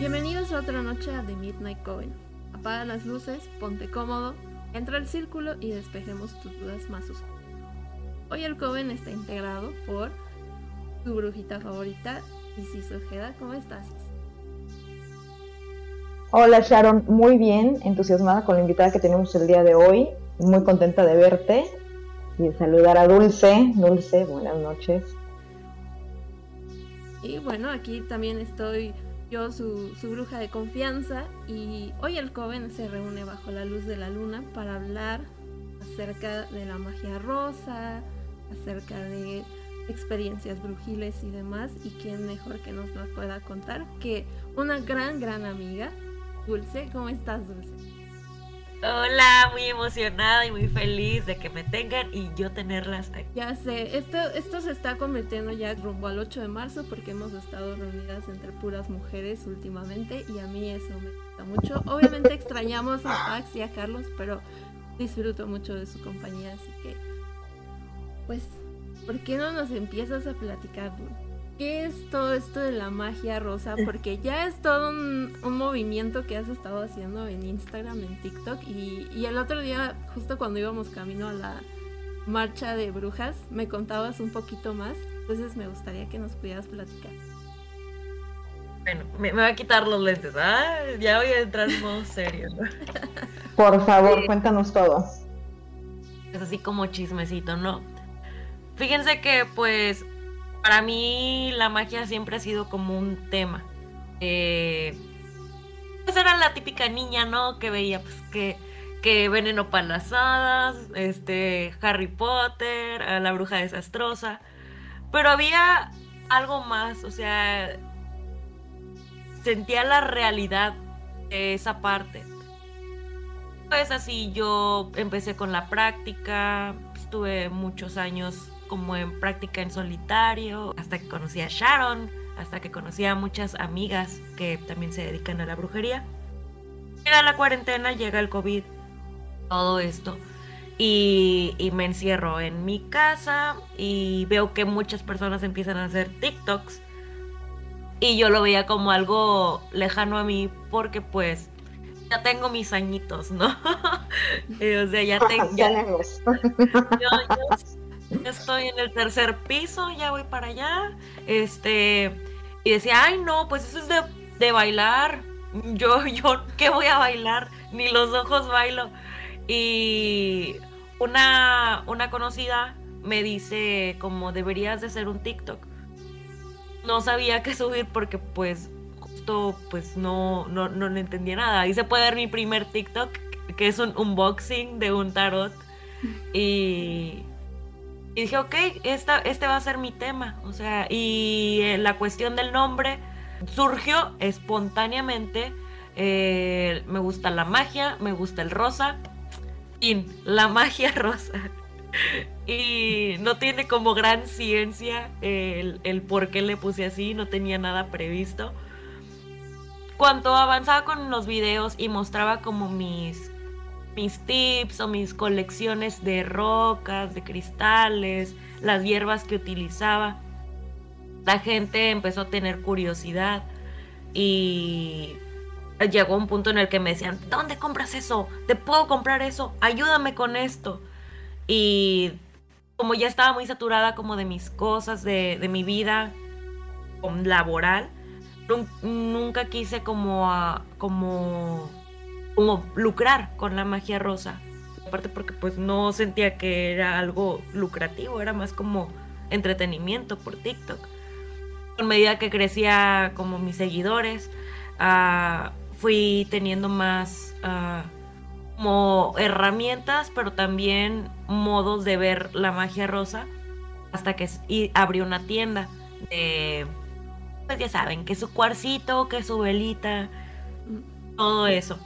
Bienvenidos a otra noche a The Midnight Coven. Apaga las luces, ponte cómodo, entra al círculo y despejemos tus dudas más oscuras. Hoy el Coven está integrado por tu brujita favorita, Isis Ojeda. ¿Cómo estás? Hola Sharon, muy bien, entusiasmada con la invitada que tenemos el día de hoy, muy contenta de verte y de saludar a Dulce. Dulce, buenas noches. Y bueno, aquí también estoy yo, su, su, bruja de confianza, y hoy el Coven se reúne bajo la luz de la luna para hablar acerca de la magia rosa, acerca de experiencias brujiles y demás, y quién mejor que nos las pueda contar que una gran, gran amiga, Dulce. ¿Cómo estás, Dulce? Hola, muy emocionada y muy feliz de que me tengan y yo tenerlas aquí. Ya sé, esto, esto se está convirtiendo ya rumbo al 8 de marzo porque hemos estado reunidas entre puras mujeres últimamente y a mí eso me gusta mucho. Obviamente extrañamos a Pax y a Carlos, pero disfruto mucho de su compañía, así que pues, ¿por qué no nos empiezas a platicar, Dulce? ¿Qué es todo esto de la magia rosa? Porque ya es todo un, movimiento que has estado haciendo en Instagram, en TikTok. Y, el otro día, justo cuando íbamos camino a la marcha de brujas, me contabas un poquito más. Entonces me gustaría que nos pudieras platicar. Bueno, me, voy a quitar los lentes. Ah, ya voy a entrar en modo serio. Por favor, cuéntanos todo. Es así como chismecito, ¿no? Fíjense que pues para mí la magia siempre ha sido como un tema. Eh, pues era la típica niña, ¿no? Que veía pues que, que Veneno hadas, este, Harry Potter, la bruja desastrosa. Pero había algo más, o sea, sentía la realidad de esa parte. Pues así yo empecé con la práctica, estuve muchos años como en práctica en solitario, hasta que conocí a Sharon, hasta que conocí a muchas amigas que también se dedican a la brujería. Llega la cuarentena, llega el COVID, todo esto. Y, y, me encierro en mi casa y veo que muchas personas empiezan a hacer TikToks. Y yo lo veía como algo lejano a mí porque pues ya tengo mis añitos, ¿no? o sea, ya tengo... estoy en el tercer piso, ya voy para allá. Este, y decía, ay no, pues eso es de, de bailar. Yo, yo, ¿qué voy a bailar? Ni los ojos bailo. Y una, una conocida me dice como deberías de hacer un TikTok. No sabía qué subir porque pues justo pues no, no, no entendía nada. Y se puede ver mi primer TikTok, que es un unboxing de un tarot. Y y dije, ok, esta, este va a ser mi tema. O sea, y eh, la cuestión del nombre surgió espontáneamente. Eh, me gusta la magia, me gusta el rosa. Fin, la magia rosa. y no tiene como gran ciencia el, el por qué le puse así, no tenía nada previsto. Cuando avanzaba con los videos y mostraba como mis mis tips o mis colecciones de rocas, de cristales, las hierbas que utilizaba. La gente empezó a tener curiosidad y llegó un punto en el que me decían, ¿dónde compras eso? ¿Te puedo comprar eso? Ayúdame con esto. Y como ya estaba muy saturada como de mis cosas, de, de mi vida laboral, nunca quise como, como como lucrar con la magia rosa. Aparte porque pues no sentía que era algo lucrativo, era más como entretenimiento por TikTok. Con medida que crecía como mis seguidores, uh, fui teniendo más uh, como herramientas, pero también modos de ver la magia rosa, hasta que y abrí una tienda de, pues ya saben, que su cuarcito, que su velita, todo eso.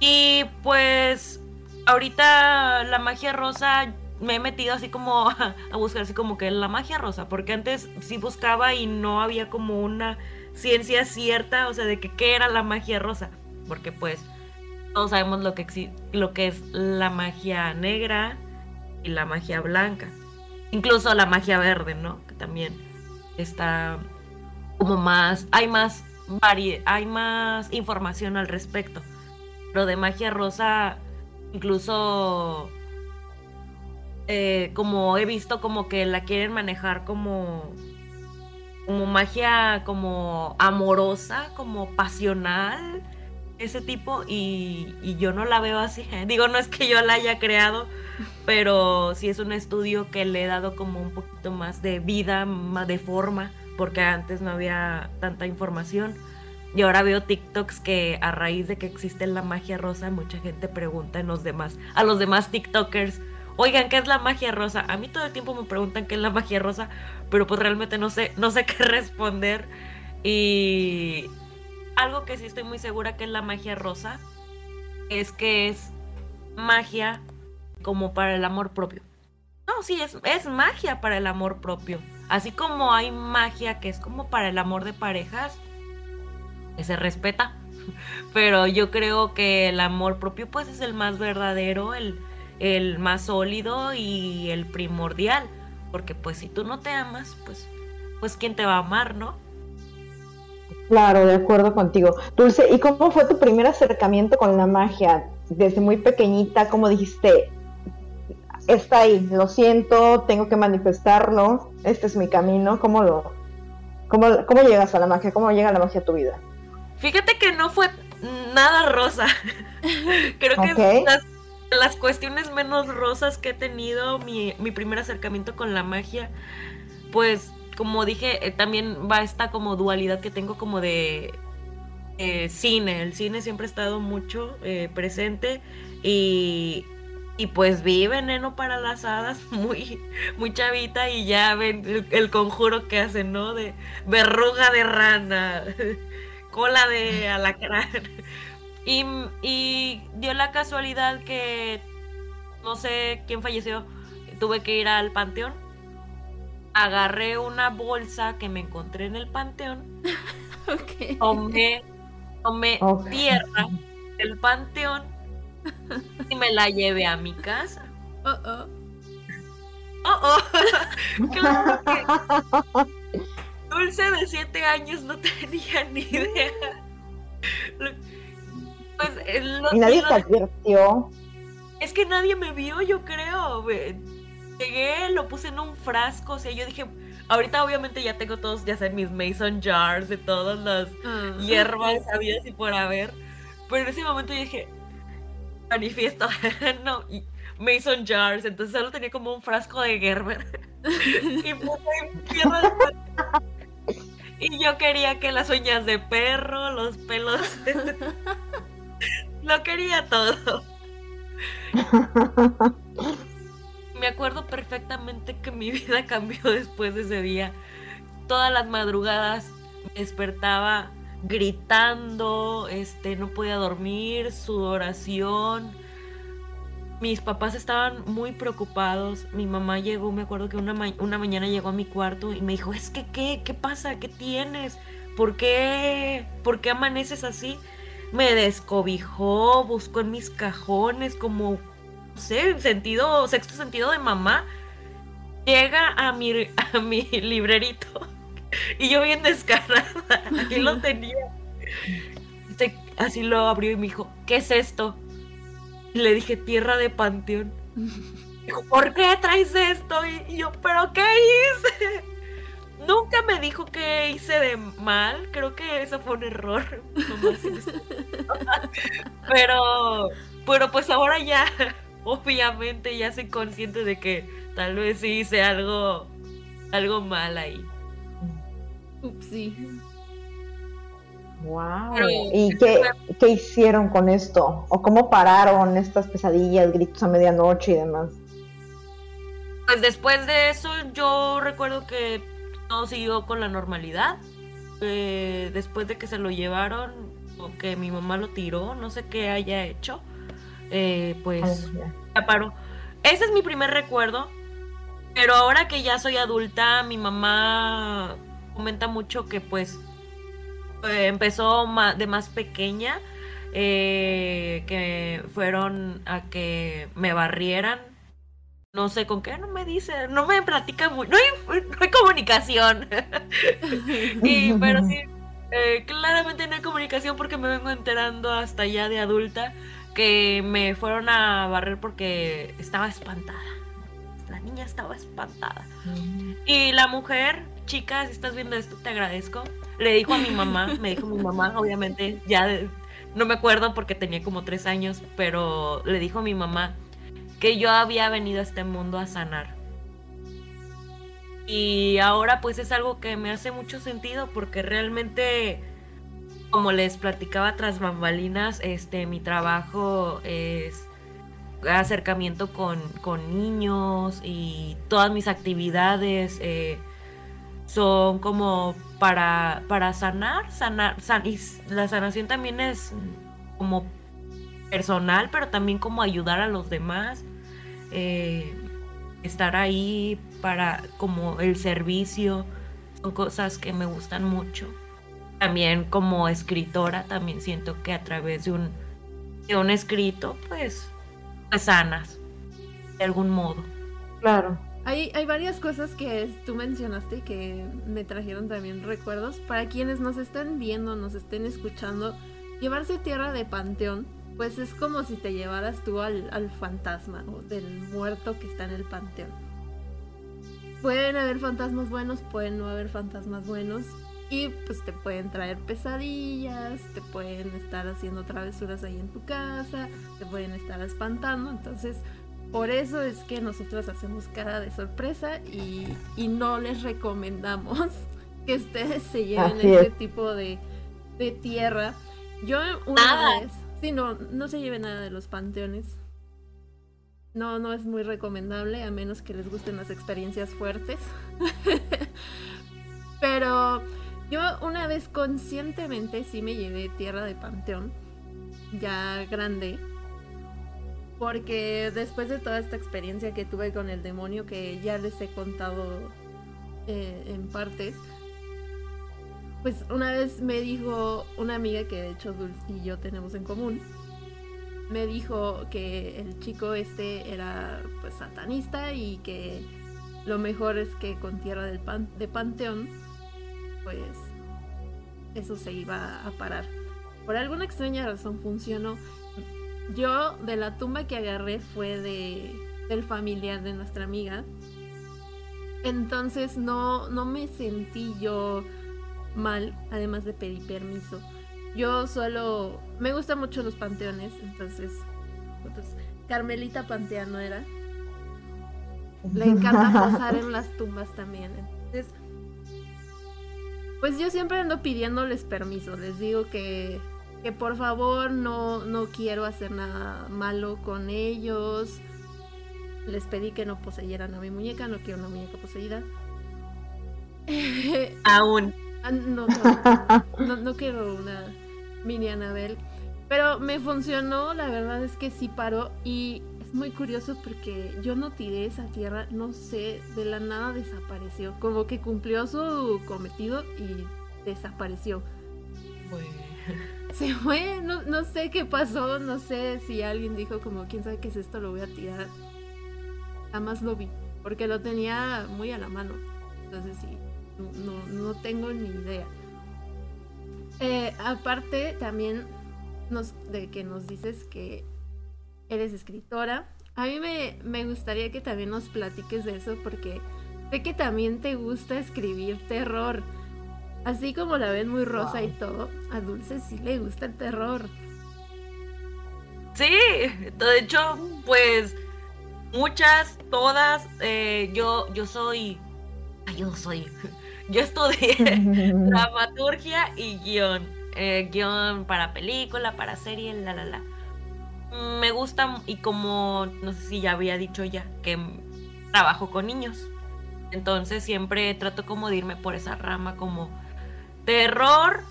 Y pues ahorita la magia rosa me he metido así como a, buscar así como que la magia rosa, porque antes sí buscaba y no había como una ciencia cierta, o sea, de que qué era la magia rosa, porque pues todos sabemos lo que, lo que es la magia negra y la magia blanca, incluso la magia verde, ¿no? Que también está como más, hay más hay más información al respecto. Lo de magia rosa, incluso eh, como he visto como que la quieren manejar como como magia como amorosa, como pasional, ese tipo, y, y, yo no la veo así. Digo, no es que yo la haya creado, pero sí es un estudio que le he dado como un poquito más de vida, más de forma, porque antes no había tanta información. Y ahora veo TikToks que a raíz de que existe la magia rosa, mucha gente pregunta en los demás, a los demás TikTokers, oigan, ¿qué es la magia rosa? A mí todo el tiempo me preguntan qué es la magia rosa, pero pues realmente no sé, no sé qué responder. Y algo que sí estoy muy segura que es la magia rosa es que es magia como para el amor propio. No, sí, es, es magia para el amor propio. Así como hay magia que es como para el amor de parejas, se respeta. Pero yo creo que el amor propio pues es el más verdadero, el, el más sólido y el primordial. Porque pues si tú no te amas, pues, pues quién te va a amar, ¿no? Claro, de acuerdo contigo. Dulce, ¿y cómo fue tu primer acercamiento con la magia? Desde muy pequeñita, ¿cómo dijiste? Está ahí, lo siento, tengo que manifestarlo, este es mi camino. ¿Cómo lo, cómo, cómo llegas a la magia? ¿Cómo llega la magia a tu vida? Fíjate que no fue nada rosa. Creo que las, las, cuestiones menos rosas que he tenido, mi, mi primer acercamiento con la magia, pues como dije, eh, también va esta como dualidad que tengo como de eh, cine. El cine siempre ha estado mucho eh, presente y, y pues vi Veneno para las Hadas muy, muy chavita y ya ven el, el conjuro que hacen, ¿no? De verruga de rana. cola de alacrán. Y, y dio la casualidad que no sé quién falleció. Tuve que ir al panteón. Agarré una bolsa que me encontré en el panteón. okay. Tomé, tomé tierra del panteón y me la llevé a mi casa. Oh, oh. Oh, oh. claro que Dulce de 7 años no tenía ni idea. Pues, eh, y nadie te advirtió. Es que nadie me vio, yo creo. Llegué, lo puse en un frasco, o sea, yo dije, ahorita obviamente ya tengo todos, ya sé, mis mason jars de todas las hierbas habidas y por haber. Pero en ese momento yo dije, manifiesto, no, mason jars, entonces solo tenía como un frasco de Gerber. y puse tierra de quería que las uñas de perro, los pelos. Lo quería todo. Me acuerdo perfectamente que mi vida cambió después de ese día. Todas las madrugadas me despertaba gritando, este, no podía dormir, sudoración mis papás estaban muy preocupados. Mi mamá llegó, me acuerdo que una, una mañana llegó a mi cuarto y me dijo, es que, ¿qué? ¿Qué pasa? ¿Qué tienes? ¿Por qué? ¿Por qué amaneces así? Me descobijó, buscó en mis cajones como, no sé, sentido, sexto sentido de mamá. Llega a mi, a mi librerito y yo bien descarada, aquí lo tenía. Así lo abrió y me dijo, ¿qué es esto? Le dije, tierra de panteón. Dijo, ¿por qué traes esto? Y yo, ¿pero qué hice? Nunca me dijo que hice de mal. Creo que eso fue un error. pero, pero pues ahora ya, obviamente ya soy consciente de que tal vez sí hice algo, algo mal ahí. Upsi. Wow. ¿Y qué, qué, hicieron con esto? ¿O cómo pararon estas pesadillas, gritos a medianoche y demás? Pues después de eso yo recuerdo que todo siguió con la normalidad. Eh, después de que se lo llevaron o que mi mamá lo tiró, no sé qué haya hecho, eh, pues ya paró. Ese es mi primer recuerdo. Pero ahora que ya soy adulta, mi mamá comenta mucho que pues eh, empezó de más pequeña, eh, que fueron a que me barrieran. No sé con qué, no me dice, no me platica muy, no hay, comunicación. y, pero sí, Eh, claramente no hay comunicación porque me vengo enterando hasta ya de adulta que me fueron a barrer porque estaba espantada. La niña estaba espantada. Y la mujer, chica, si estás viendo esto, te agradezco. Le dijo a mi mamá, me dijo mi mamá, obviamente, ya no me acuerdo porque tenía como tres años, pero le dijo a mi mamá que yo había venido a este mundo a sanar. Y ahora pues es algo que me hace mucho sentido porque realmente, como les platicaba tras bambalinas, este, mi trabajo es acercamiento con, niños y todas mis actividades eh, son como para, para sanar, sanar, y la sanación también es como personal, pero también como ayudar a los demás, eh, estar ahí para como el servicio, son cosas que me gustan mucho. También como escritora, también siento que a través de un, de un escrito, pues sanas, de algún modo. Claro. Hay, varias cosas que tú mencionaste que me trajeron también recuerdos. Para quienes nos estén viendo, nos estén escuchando, llevarse tierra de panteón, pues es como si te llevaras tú al, al fantasma o del muerto que está en el panteón. Pueden haber fantasmas buenos, pueden no haber fantasmas buenos. Y pues te pueden traer pesadillas, te pueden estar haciendo travesuras ahí en tu casa, te pueden estar espantando. Entonces, por eso es que nosotros hacemos cara de sorpresa y, no les recomendamos que ustedes se lleven ese tipo de, de, tierra. Yo una vez, sí, no, no se lleve nada de los panteones. No, no es muy recomendable, a menos que les gusten las experiencias fuertes. Pero yo una vez conscientemente sí me llevé tierra de panteón, ya grande, porque después de toda esta experiencia que tuve con el demonio, que ya les he contado eh, en partes, pues una vez me dijo una amiga que de hecho Dulce y yo tenemos en común, me dijo que el chico este era pues satanista y que lo mejor es que con tierra de panteón pues eso se iba a parar. Por alguna extraña razón funcionó. Yo de la tumba que agarré fue de del familiar de nuestra amiga. Entonces no, no me sentí yo mal, además de pedir permiso. Yo solo me gustan mucho los panteones, entonces pues, Carmelita Panteano era. Le encanta pasar en las tumbas también. Entonces pues yo siempre ando pidiéndoles permiso. Les digo que, que por favor no, no quiero hacer nada malo con ellos. Les pedí que no poseyeran a mi muñeca, no quiero una muñeca poseída. Aún. Ah, no, no, no, quiero una mini Anabel. Pero me funcionó, la verdad es que sí paró y muy curioso porque yo no tiré esa tierra, no sé, de la nada desapareció. Como que cumplió su cometido y desapareció. Se fue, no, no sé qué pasó, no sé si alguien dijo como, quién sabe qué es esto, lo voy a tirar. Jamás lo vi, porque lo tenía muy a la mano. Entonces sí, no, no, tengo ni idea. Eh, aparte, también nos, de que nos dices que eres escritora. A mí me, gustaría que también nos platiques de eso porque sé que también te gusta escribir terror. Así como la ven muy rosa y todo, a Dulce sí le gusta el terror. Sí, de hecho, pues muchas, todas, eh, yo, yo soy, yo soy, yo estudié dramaturgia y guion, eh, guion para película, para serie, la, la, la me gusta y como no sé si ya había dicho ya que trabajo con niños. Entonces siempre trato como de irme por esa rama como terror,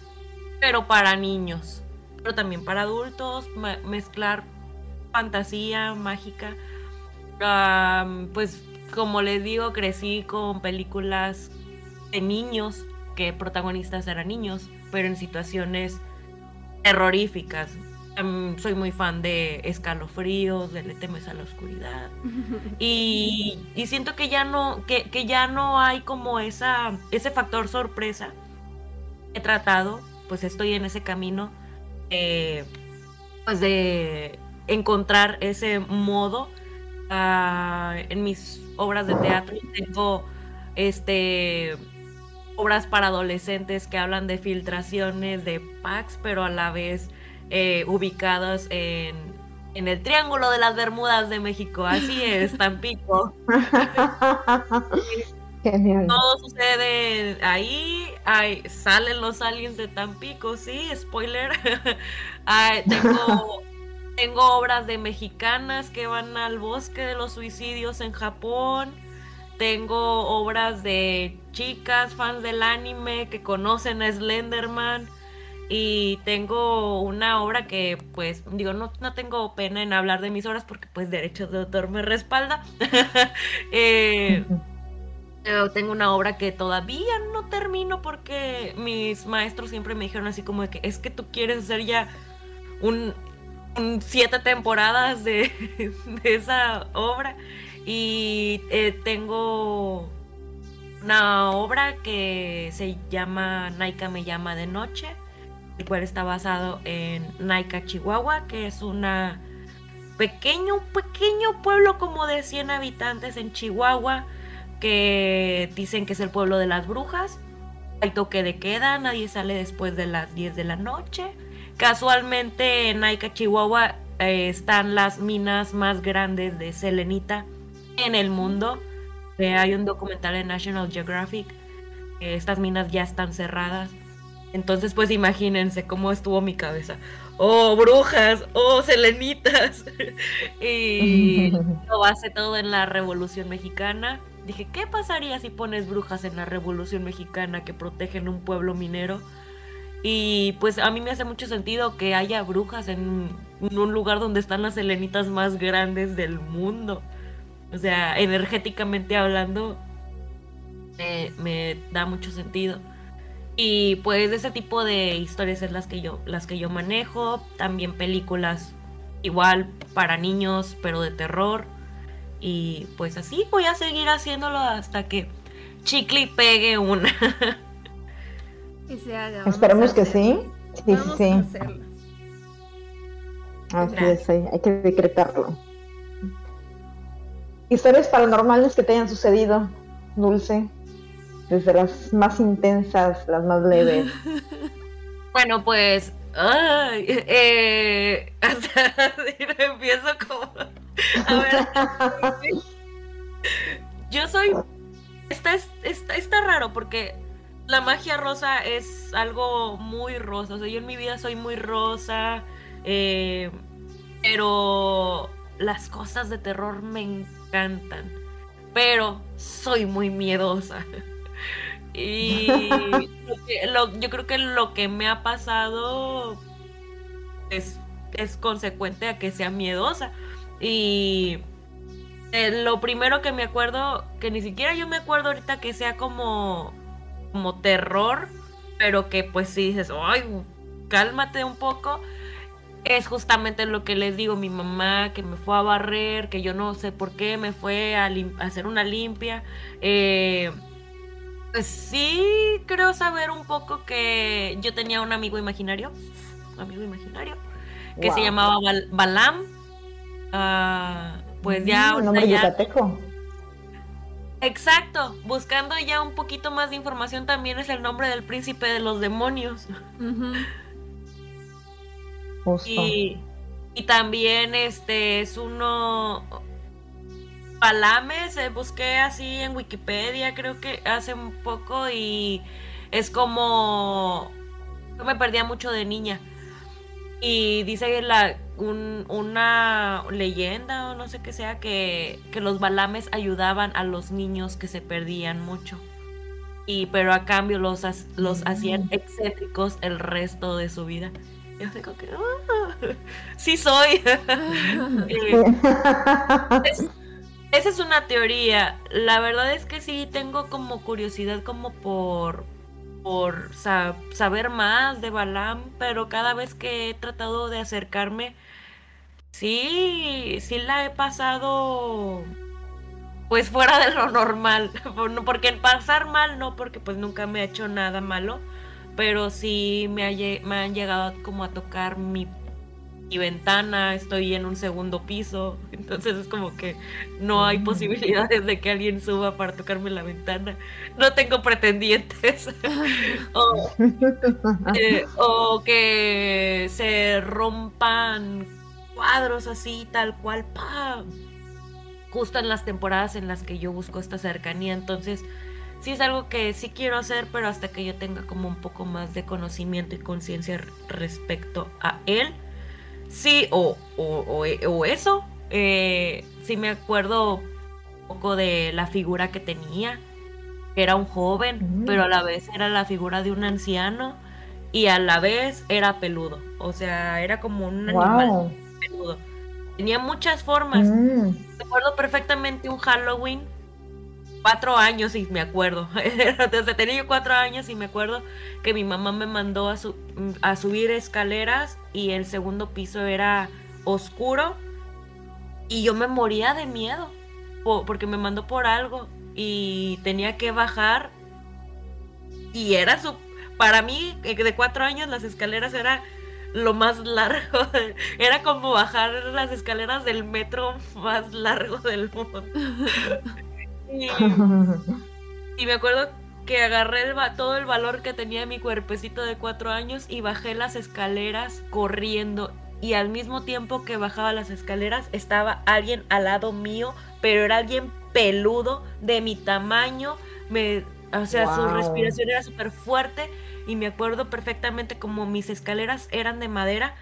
pero para niños, pero también para adultos, mezclar fantasía mágica. pues como les digo, crecí con películas de niños, que protagonistas eran niños, pero en situaciones terroríficas. Soy muy fan de escalofríos, de Le temes a la oscuridad. Y, siento que ya no, que, ya no hay como esa, ese factor sorpresa. He tratado, pues estoy en ese camino, eh, pues de encontrar ese modo ah, en mis obras de teatro. Tengo este obras para adolescentes que hablan de filtraciones de packs, pero a la vez eh, ubicadas en, en, el Triángulo de las Bermudas de México. Así es, Tampico. Todo sucede ahí, salen los aliens de Tampico, sí, spoiler. tengo, tengo obras de mexicanas que van al bosque de los suicidios en Japón. Tengo obras de chicas fans del anime que conocen a Slenderman. Y tengo una obra que, pues, digo, no, no tengo pena en hablar de mis obras porque, pues, derechos de autor me respalda. eh, tengo una obra que todavía no termino porque mis maestros siempre me dijeron así como que es que tú quieres hacer ya un, siete temporadas de, esa obra y eh, tengo una obra que se llama Naika me llama de noche el cual está basado en Naika, Chihuahua, que es una pequeño, pequeño pueblo como de 100 habitantes en Chihuahua que dicen que es el pueblo de las brujas. Hay toque de queda, nadie sale después de las 10 de la noche. Casualmente en Aika, Chihuahua, eh, están las minas más grandes de selenita en el mundo. Eh, hay un documental en National Geographic. estas minas ya están cerradas. Entonces, pues imagínense cómo estuvo mi cabeza. Oh, brujas, oh, selenitas. y lo hace todo en la Revolución Mexicana. Dije, ¿qué pasaría si pones brujas en la Revolución Mexicana que protegen un pueblo minero? Y pues a mí me hace mucho sentido que haya brujas en un lugar donde están las helenitas más grandes del mundo. O sea, energéticamente hablando, me, da mucho sentido. Y pues ese tipo de historias es las que yo, las que yo manejo. También películas igual para niños, pero de terror. Y pues así voy a seguir haciéndolo hasta que Chicle pegue una. y se haga. Esperemos que sí. Sí, sí. Así es, hay que decretarlo. Historias paranormales que te hayan sucedido, Dulce. Desde las más intensas, las más leves. bueno, pues. Ay, eh, hasta empiezo como a ver. Yo soy. Está, está, está raro porque la magia rosa es algo muy rosa. O sea, yo en mi vida soy muy rosa. Eh, pero las cosas de terror me encantan. Pero soy muy miedosa. Y yo creo que lo que me ha pasado es, es consecuente a que sea miedosa. Y eh, lo primero que me acuerdo, que ni siquiera yo me acuerdo ahorita que sea como, como terror, pero que pues sí dices, ay, cálmate un poco. Es justamente lo que les digo, mi mamá que me fue a barrer, que yo no sé por qué me fue a, hacer una limpia. Eh, pues sí, creo saber un poco que yo tenía un amigo imaginario, amigo imaginario, que se llamaba Balam Ah, pues ya. Mm, nombre ya... Exacto, buscando ya un poquito más de información también es el nombre del príncipe de los demonios. y, y, también este es uno Palames, eh, busqué así en Wikipedia, creo que hace un poco y es como yo me perdía mucho de niña. Y dice la, una leyenda o no sé qué sea que, los balames ayudaban a los niños que se perdían mucho. Y pero a cambio los, los hacían mm. excéntricos el resto de su vida. Yo digo que ah, sí soy. Eh, esa es una teoría. La verdad es que sí tengo como curiosidad como por por saber más de Balam, pero cada vez que he tratado de acercarme, sí, sí la he pasado pues fuera de lo normal, porque el pasar mal no, porque pues nunca me ha hecho nada malo, pero sí me, me han llegado como a tocar mi, mi, ventana, estoy en un segundo piso, entonces es como que no hay mm. posibilidades de que alguien suba para tocarme la ventana. No tengo pretendientes. o, eh, o que se rompan cuadros así, tal cual, ¡pam! justo en las temporadas en las que yo busco esta cercanía. Entonces, sí es algo que sí quiero hacer, pero hasta que yo tenga como un poco más de conocimiento y conciencia respecto a él. Sí, o, o, eso. Eh, sí me acuerdo un poco de la figura que tenía. Era un joven, mm. pero a la vez era la figura de un anciano y a la vez era peludo. O sea, era como un animal peludo. Tenía muchas formas. Mm. Recuerdo perfectamente un Halloween. Cuatro años y me acuerdo. Desde tenía yo cuatro años y me acuerdo que mi mamá me mandó a, a subir escaleras y el segundo piso era oscuro y yo me moría de miedo porque me mandó por algo y tenía que bajar y era su para mí eh, de cuatro años las escaleras era lo más largo. Era como bajar las escaleras del metro más largo del mundo. Y, me acuerdo que agarré todo el valor que tenía mi cuerpecito de cuatro años y bajé las escaleras corriendo. Y al mismo tiempo que bajaba las escaleras estaba alguien al lado mío, pero era alguien peludo de mi tamaño. Me, o sea, su respiración era súper fuerte y me acuerdo perfectamente como mis escaleras eran de madera,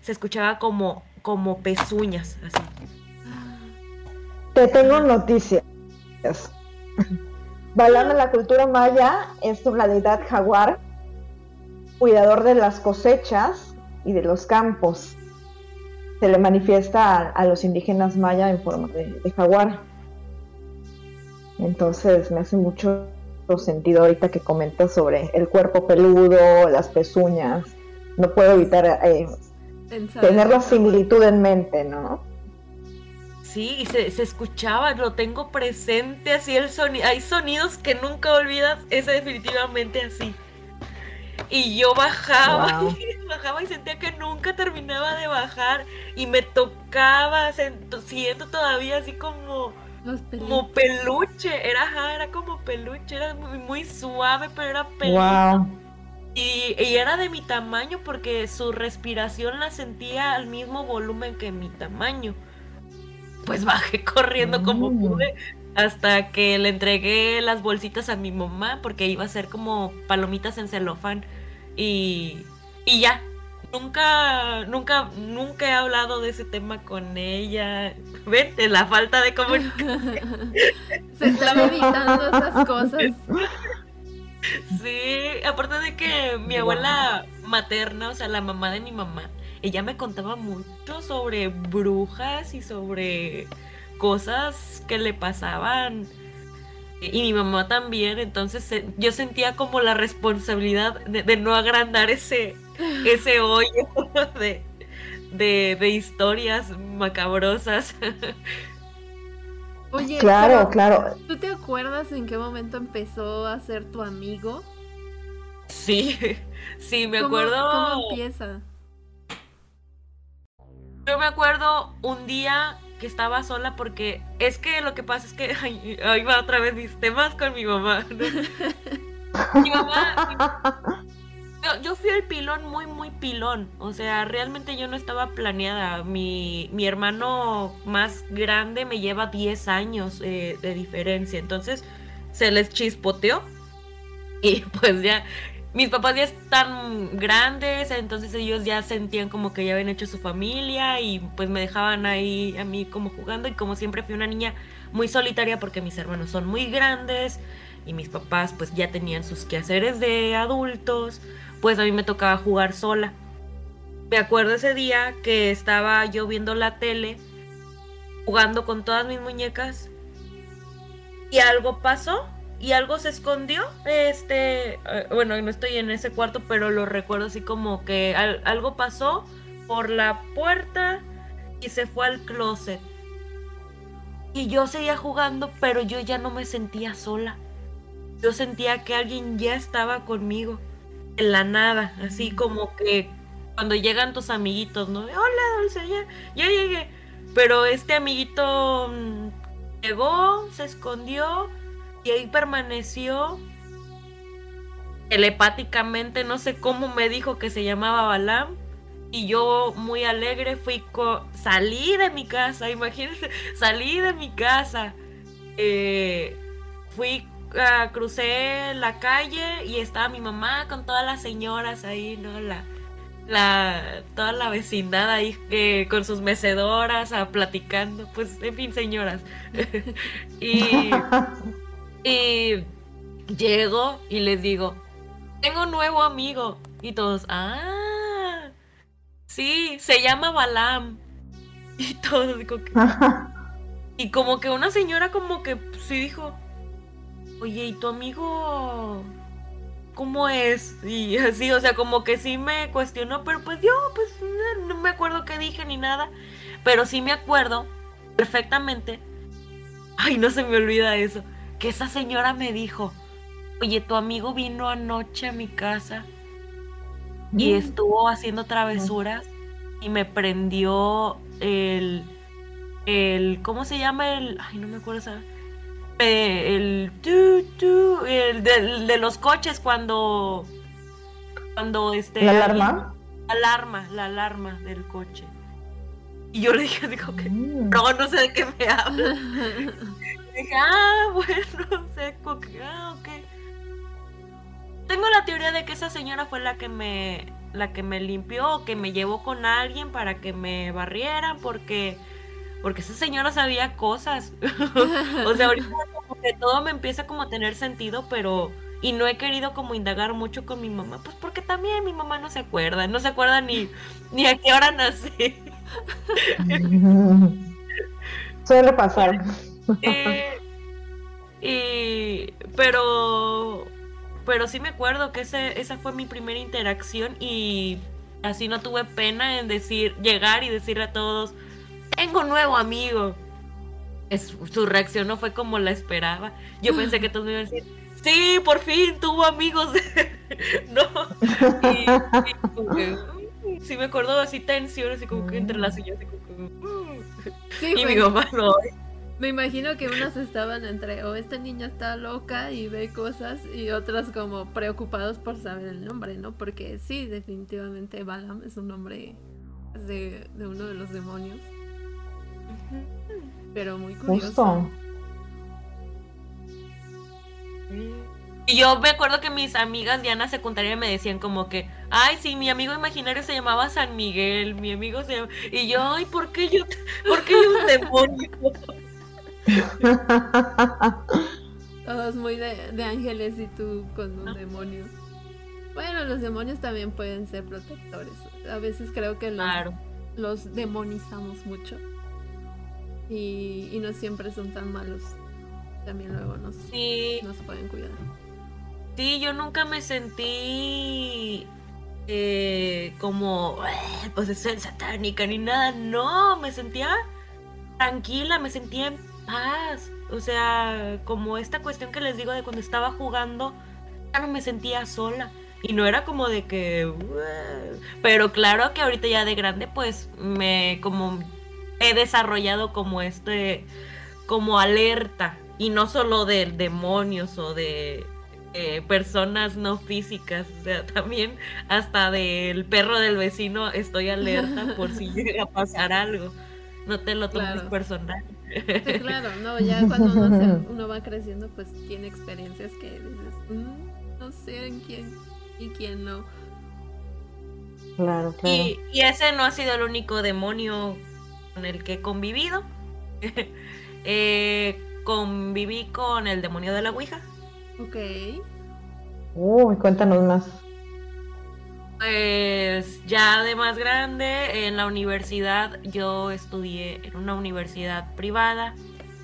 se escuchaba como, como pezuñas, así. Te tengo noticias. Balán la cultura maya es una deidad jaguar, cuidador de las cosechas y de los campos. Se le manifiesta a, los indígenas maya en forma de jaguar. Entonces me hace mucho sentido ahorita que comentas sobre el cuerpo peludo, las pezuñas. No puedo evitar eh, tener la similitud en mente, ¿no? Sí, y se, escuchaba, lo tengo presente, así el sonido. Hay sonidos que nunca olvidas, es definitivamente así. Y yo bajaba, y bajaba y sentía que nunca terminaba de bajar y me tocaba, siento todavía así como como peluche, era, era como peluche, era muy, suave, pero era peluche. Y, era de mi tamaño porque su respiración la sentía al mismo volumen que mi tamaño. Pues bajé corriendo como mm. pude hasta que le entregué las bolsitas a mi mamá porque iba a ser como palomitas en celofán. Y, y ya, nunca, nunca, nunca he hablado de ese tema con ella. Vete, la falta de comunicación. Se están evitando esas cosas. Sí, aparte de que mi abuela materna, o sea, la mamá de mi mamá, ella me contaba mucho sobre brujas y sobre cosas que le pasaban. Y mi mamá también, entonces eh, yo sentía como la responsabilidad de no agrandar ese, ese hoyo de, de, historias macabrosas. Oye, claro, claro. ¿Tú te acuerdas en qué momento empezó a ser tu amigo? Sí, sí, me acuerdo. ¿Cómo empieza? Yo me acuerdo un día que estaba sola porque es que lo que pasa es que ahí va otra vez mis temas con mi mamá. mi mamá, yo, fui el pilón muy, muy pilón. O sea, realmente yo no estaba planeada. Mi, mi hermano más grande me lleva 10 años eh, de diferencia. Entonces se les chispoteó. Y pues ya, mis papás ya están grandes. Entonces ellos ya sentían como que ya habían hecho su familia. Y pues me dejaban ahí a mí como jugando. Y como siempre fui una niña muy solitaria porque mis hermanos son muy grandes. Y mis papás pues ya tenían sus quehaceres de adultos pues a mí me tocaba jugar sola. Me acuerdo ese día que estaba yo viendo la tele, jugando con todas mis muñecas, y algo pasó, y algo se escondió. Este, eh, bueno, no estoy en ese cuarto, pero lo recuerdo así como que algo pasó por la puerta y se fue al closet. Y yo seguía jugando, pero yo ya no me sentía sola. Yo sentía que alguien ya estaba conmigo. en la nada, así como que cuando llegan tus amiguitos, ¿no? Hola, Dulce, ya, ya llegué. Pero este amiguito mm, llegó, se escondió y ahí permaneció telepáticamente, no sé cómo me dijo que se llamaba Balam. Y yo muy alegre fui, salí de mi casa, imagínense, salí de mi casa. Eh, fui, uh, crucé la calle y estaba mi mamá con todas las señoras ahí, ¿no? La, la, toda la vecindad ahí eh, con sus mecedoras, a, platicando, pues, en fin, señoras. y, y llego y les digo, tengo un nuevo amigo. Y todos, ah, sí, se llama Balam. Y todos, y como que una señora como que sí dijo, oye, ¿y tu amigo cómo es? Y así, o sea, como que sí me cuestionó, pero pues yo, pues no, me acuerdo qué dije ni nada, pero sí me acuerdo perfectamente, ay, no se me olvida eso, que esa señora me dijo, oye, tu amigo vino anoche a mi casa y mm. estuvo haciendo travesuras y me prendió el, el, ¿cómo se llama el? Ay, no me acuerdo, ¿sabes? El, el de, los coches cuando, cuando este... ¿La alarma? La alarma, la alarma del coche. Y yo le dije, digo que, mm. no, no sé de qué me habla. dije, ah, bueno, sé, ah, ok tengo la teoría de que esa señora fue la que me la que me limpió o que me llevó con alguien para que me barrieran porque porque esa señora sabía cosas. o sea, ahorita como que todo me empieza como a tener sentido, pero y no he querido como indagar mucho con mi mamá, pues porque también mi mamá no se acuerda, no se acuerda ni ni a qué hora nací. Suele pasar. Eh, y pero pero sí me acuerdo que ese, esa fue mi primera interacción y así no tuve pena en decir, llegar y decirle a todos, tengo un nuevo amigo. Es, su reacción no fue como la esperaba. Yo pensé que todos me iban a decir, sí, por fin tuvo amigos. no. Y, sí me acuerdo así tensiones y como que entre las señoras y, y mi mamá no. Me imagino que unas estaban entre, o esta niña está loca y ve cosas, y otras como preocupados por saber el nombre, ¿no? Porque sí, definitivamente Balam es un nombre de, uno de los demonios. Pero muy curioso. Y yo me acuerdo que mis amigas Diana secundaria me decían como que, ay, sí, mi amigo imaginario se llamaba San Miguel, mi amigo se llama... Y yo, ay, ¿por qué yo, por qué yo un demonio? Todos muy de, ángeles y tú con un demonio. Bueno, los demonios también pueden ser protectores. A veces creo que los, los demonizamos mucho. Y, no siempre son tan malos. También luego nos, nos pueden cuidar. Sí, yo nunca me sentí eh, como posesión satánica ni nada. No, me sentía tranquila, me sentía en paz. O sea, como esta cuestión que les digo de cuando estaba jugando, ya no me sentía sola. Y no era como de que... Pero claro que ahorita ya de grande, pues me como he desarrollado como este, como alerta. Y no solo de demonios o de eh, personas no físicas, o sea, también hasta del perro del vecino estoy alerta por si llega a pasar algo. No te lo tomes personal. claro, no, ya cuando uno, va creciendo, pues tiene experiencias que dices, mm, no sé en quién y quién no. Claro, claro. Y, ese no ha sido el único demonio el que he convivido. Eh, conviví con el demonio de la Ouija. Ok. Uy, cuéntanos más. Pues ya de más grande, en la universidad, yo estudié en una universidad privada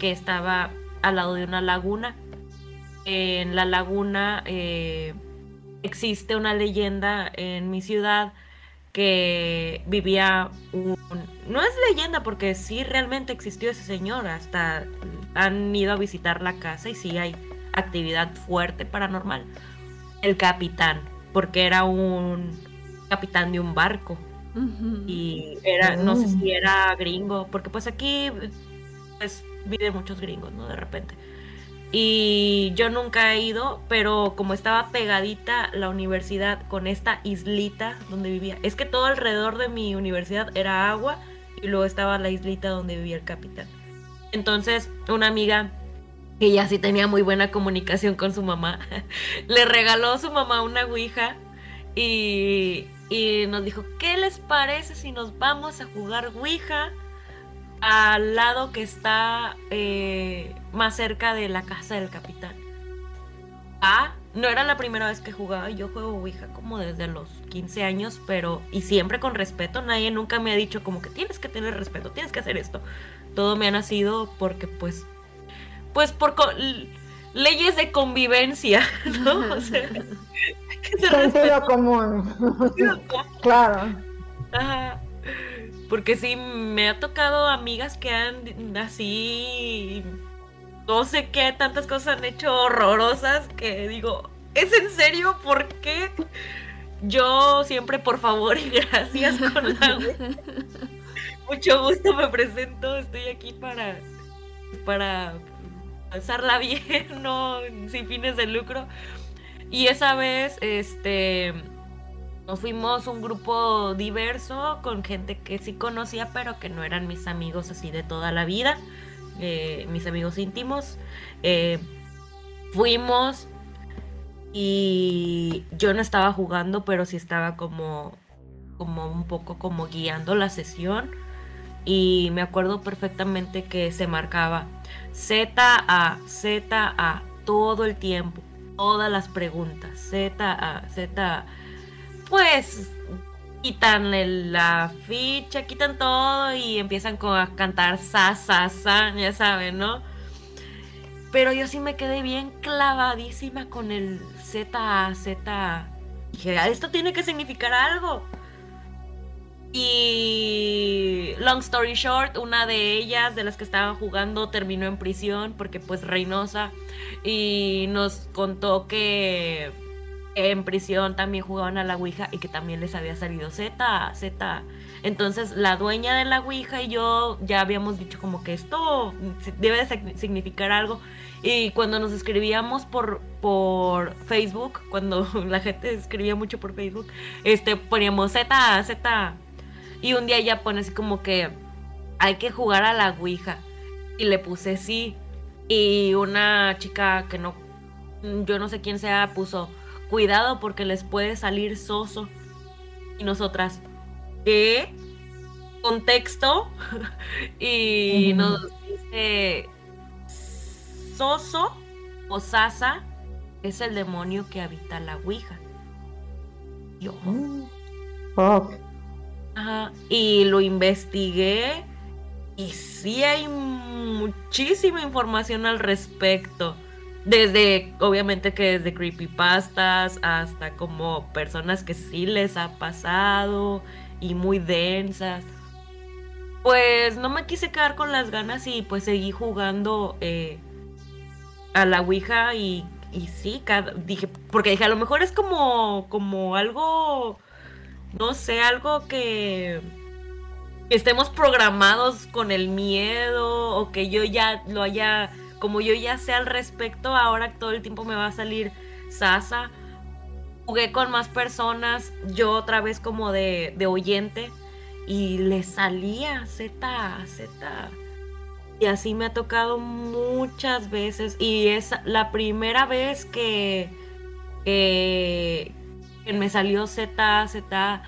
que estaba al lado de una laguna. En la laguna eh, existe una leyenda en mi ciudad que vivía un... No es leyenda porque sí realmente existió ese señor, hasta han ido a visitar la casa y sí hay actividad fuerte paranormal. El capitán porque era un capitán de un barco. Y era, no sé si era gringo, porque pues aquí pues viven muchos gringos, ¿no? De repente. Y yo nunca he ido, pero como estaba pegadita la universidad con esta islita donde vivía, es que todo alrededor de mi universidad era agua y luego estaba la islita donde vivía el capitán. Entonces, una amiga que ya sí tenía muy buena comunicación con su mamá, le regaló a su mamá una ouija y, y nos dijo, ¿qué les parece si nos vamos a jugar ouija al lado que está eh, más cerca de la casa del capitán? Ah, no era la primera vez que jugaba, yo juego Ouija como desde los 15 años, pero y siempre con respeto, nadie nunca me ha dicho como que tienes que tener respeto, tienes que hacer esto. Todo me ha nacido porque pues pues por leyes de convivencia, ¿no? O sea, Sentido común. claro. Ajá. Porque sí, me ha tocado amigas que han así, no sé qué, tantas cosas han hecho horrorosas que digo, ¿es en serio? ¿Por qué? Yo siempre por favor y gracias con la Mucho gusto me presento, estoy aquí para para pasarla bien, no sin fines de lucro. Y esa vez, este, nos fuimos un grupo diverso con gente que sí conocía, pero que no eran mis amigos así de toda la vida, eh, mis amigos íntimos. Eh, fuimos y yo no estaba jugando, pero sí estaba como, como un poco como guiando la sesión. Y me acuerdo perfectamente que se marcaba Z-A, Z-A, todo el tiempo, todas las preguntas, Z-A, Z-A. Pues quitan la ficha, quitan todo y empiezan a cantar sa, sa, sa, ya saben, ¿no? Pero yo sí me quedé bien clavadísima con el Z, Z. Dije, esto tiene que significar algo. Y long story short, una de ellas, de las que estaban jugando, terminó en prisión porque pues Reynosa y nos contó que en prisión también jugaban a la Ouija y que también les había salido Z, Z. Entonces la dueña de la Ouija y yo ya habíamos dicho como que esto debe de significar algo. Y cuando nos escribíamos por, por Facebook, cuando la gente escribía mucho por Facebook, este poníamos Z, Z y un día ella pone así como que hay que jugar a la Ouija. Y le puse sí. Y una chica que no, yo no sé quién sea, puso cuidado porque les puede salir soso. Y nosotras, ¿qué? Contexto. y nos dice, soso o sasa es el demonio que habita la Ouija. Yo. Oh. Y lo investigué y sí hay muchísima información al respecto. Desde, obviamente que desde creepypastas hasta como personas que sí les ha pasado y muy densas. Pues no me quise quedar con las ganas y pues seguí jugando eh, a la Ouija y, y sí, dije, porque dije, a lo mejor es como, como algo no sé, algo que, estemos programados con el miedo o que yo ya lo haya, como yo ya sé al respecto, ahora todo el tiempo me va a salir Sasa. Jugué con más personas, yo otra vez como de, oyente y le salía Z, Z. Y así me ha tocado muchas veces y es la primera vez que, que, me salió Z, Z.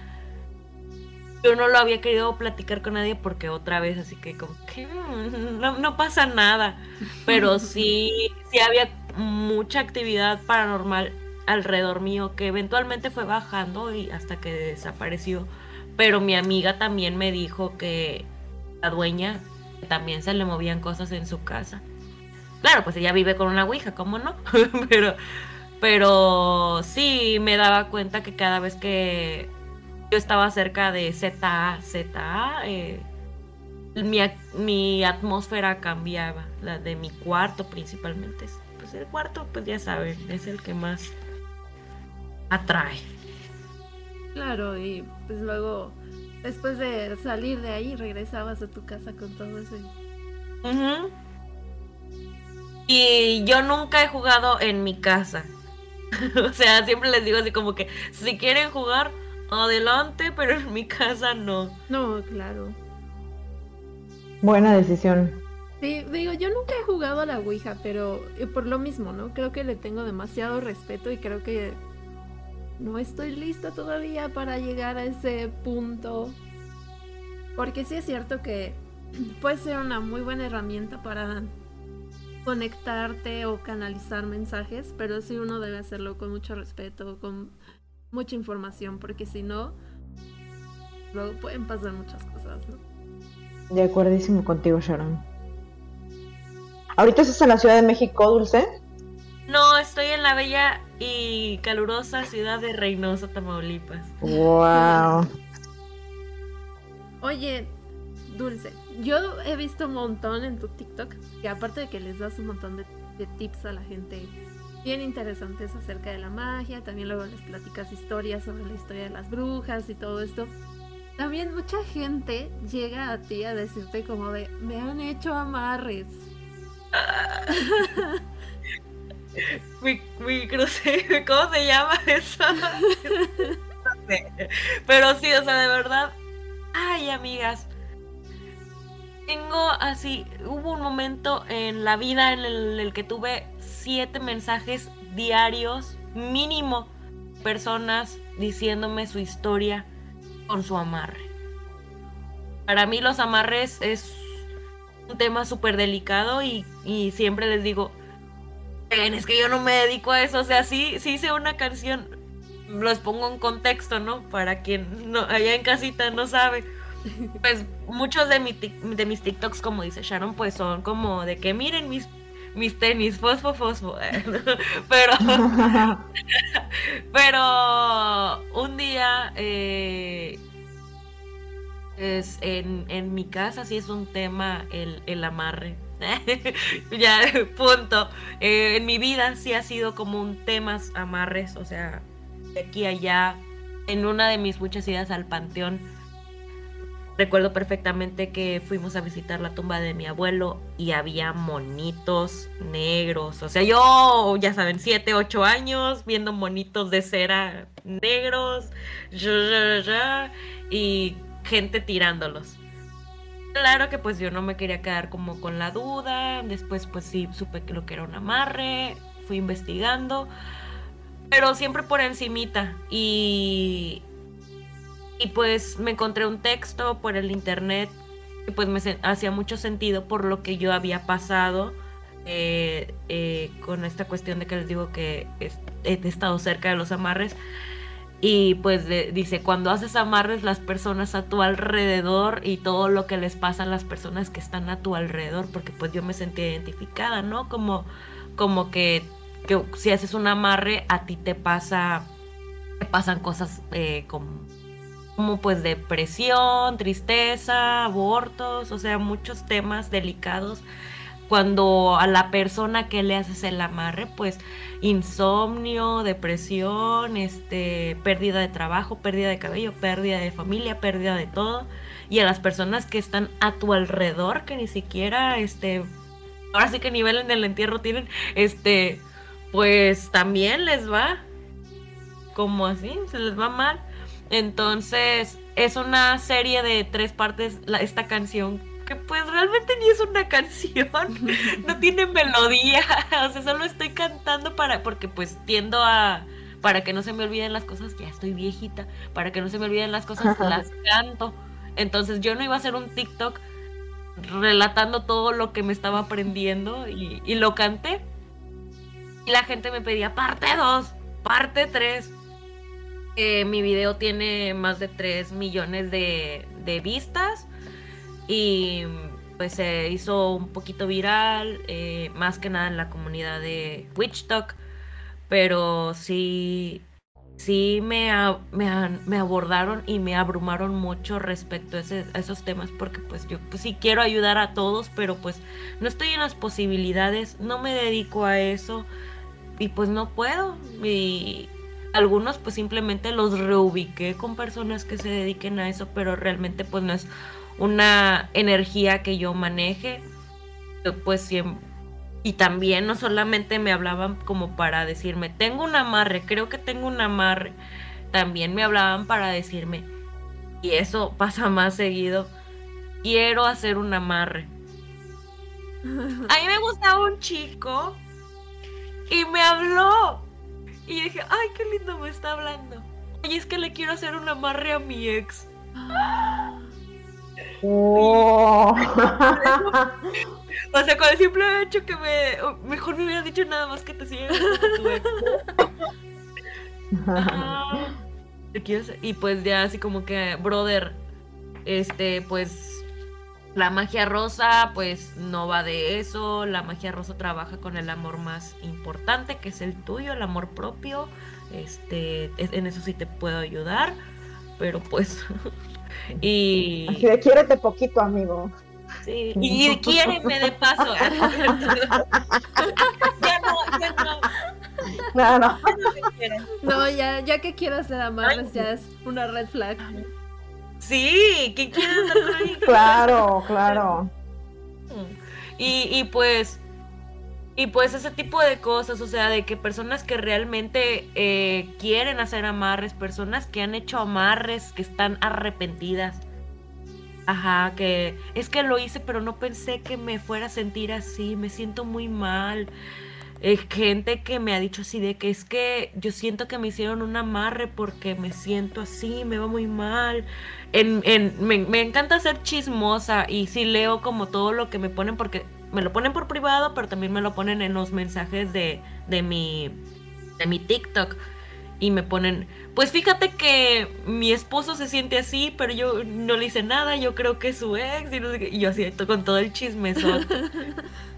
Yo no lo había querido platicar con nadie porque otra vez así que como que mm, no, pasa nada. Pero sí, sí había mucha actividad paranormal alrededor mío que eventualmente fue bajando y hasta que desapareció. Pero mi amiga también me dijo que la dueña también se le movían cosas en su casa. Claro, pues ella vive con una ouija, ¿cómo no? pero pero sí me daba cuenta que cada vez que yo estaba cerca de ZA, ZA, eh, mi, mi, atmósfera cambiaba, la de mi cuarto principalmente. Pues el cuarto, pues ya saben, es el que más atrae. Claro, y pues luego, después de salir de ahí, regresabas a tu casa con todo ese... Y yo nunca he jugado en mi casa. o sea, siempre les digo así como que si quieren jugar, adelante, pero en mi casa no. No, claro. Buena decisión. Sí, digo, yo nunca he jugado a la Ouija, pero eh, por lo mismo, ¿no? Creo que le tengo demasiado respeto y creo que no estoy lista todavía para llegar a ese punto. Porque sí es cierto que puede ser una muy buena herramienta para conectarte o canalizar mensajes, pero sí uno debe hacerlo con mucho respeto, con mucha información, porque si no, luego pueden pasar muchas cosas, ¿no? De acuerdísimo contigo, Sharon. ¿Ahorita estás en la Ciudad de México, Dulce? No, estoy en la bella y calurosa ciudad de Reynosa, Tamaulipas. Wow. Oye, Dulce, yo he visto un montón en tu TikTok que aparte de que les das un montón de, tips a la gente bien interesantes acerca de la magia, también luego les platicas historias sobre la historia de las brujas y todo esto. También mucha gente llega a ti a decirte como de, me han hecho amarres. mi, mi cruce, ¿cómo se llama eso? Pero sí, o sea, de verdad. Ay, amigas, tengo así, hubo un momento en la vida en el, que tuve siete mensajes diarios, mínimo, personas diciéndome su historia con su amarre. Para mí los amarres es un tema súper delicado y, siempre les digo, es que yo no me dedico a eso, o sea, sí, sí hice una canción, los pongo en contexto, ¿no? Para quien no, allá en casita no sabe pues muchos de, de mis TikToks, como dice Sharon, pues son como de que miren mis, mis tenis, fosfo, fosfo. pero, pero un día, eh, es en, mi casa sí es un tema el, amarre. ya, punto. Eh, en mi vida sí ha sido como un tema amarres, o sea, de aquí a allá, en una de mis muchas idas al panteón Recuerdo perfectamente que fuimos a visitar la tumba de mi abuelo y había monitos negros. O sea, yo, ya saben, 7, 8 años viendo monitos de cera negros y gente tirándolos. Claro que pues yo no me quería quedar como con la duda. Después pues sí supe que lo que era un amarre. Fui investigando. Pero siempre por encimita. Y y pues me encontré un texto por el internet y pues me hacía mucho sentido por lo que yo había pasado eh, eh, con esta cuestión de que les digo que he estado cerca de los amarres. Y pues dice, cuando haces amarres las personas a tu alrededor y todo lo que les pasa a las personas que están a tu alrededor, porque pues yo me sentí identificada, ¿no? Como, como que, si haces un amarre a ti te pasa, te pasan cosas eh, como como pues depresión, tristeza, abortos, o sea, muchos temas delicados. Cuando a la persona que le haces el amarre, pues insomnio, depresión, este, pérdida de trabajo, pérdida de cabello, pérdida de familia, pérdida de todo. Y a las personas que están a tu alrededor, que ni siquiera, este, ahora sí que nivel en el entierro tienen, este, pues también les va como así, se les va mal. Entonces, es una serie de tres partes, esta canción, que pues realmente ni es una canción, no tiene melodía, o sea, solo estoy cantando para, porque pues tiendo a, para que no se me olviden las cosas, ya estoy viejita, para que no se me olviden las cosas, las canto. Entonces yo no iba a hacer un TikTok relatando todo lo que me estaba aprendiendo y, y lo canté. Y la gente me pedía parte 2, parte 3 mi video tiene más de 3 millones de, vistas y pues se hizo un poquito viral, eh, más que nada en la comunidad de Witch Talk, pero sí, sí me, me, abordaron y me abrumaron mucho respecto a, esos temas porque pues yo pues, sí quiero ayudar a todos, pero pues no estoy en las posibilidades, no me dedico a eso y pues no puedo. Y, algunos pues simplemente los reubiqué con personas que se dediquen a eso, pero realmente pues no es una energía que yo maneje. Pues y también no solamente me hablaban como para decirme, tengo un amarre, creo que tengo un amarre. También me hablaban para decirme, y eso pasa más seguido, quiero hacer un amarre. A mí me gustaba un chico y me habló. Y dije, ay, qué lindo me está hablando. Y es que le quiero hacer un amarre a mi ex. Oh. o sea, con el simple hecho que me. Mejor me hubiera dicho nada más que te sigas y pues ya así como que, brother, este, pues la magia rosa pues no va de eso, la magia rosa trabaja con el amor más importante que es el tuyo, el amor propio, este, en eso sí te puedo ayudar, pero pues y quiérete poquito, amigo. Sí, y quiéreme de paso. ya no, ya no. No, no. No, ya, ya que quieras ser amarres, ya es una red flag. Sí, ¿qué quieres hacer Claro, claro. Y, y pues, y pues ese tipo de cosas, o sea, de que personas que realmente eh, quieren hacer amarres, personas que han hecho amarres, que están arrepentidas. Ajá, que es que lo hice, pero no pensé que me fuera a sentir así, me siento muy mal. Eh, gente que me ha dicho así de que es que yo siento que me hicieron un amarre porque me siento así, me va muy mal. En, en, me, me, encanta ser chismosa y sí leo como todo lo que me ponen porque me lo ponen por privado, pero también me lo ponen en los mensajes de, de, mi, de mi TikTok. Y me ponen, pues fíjate que mi esposo se siente así, pero yo no le hice nada, yo creo que es su ex. Y, yo así con todo el chismeso.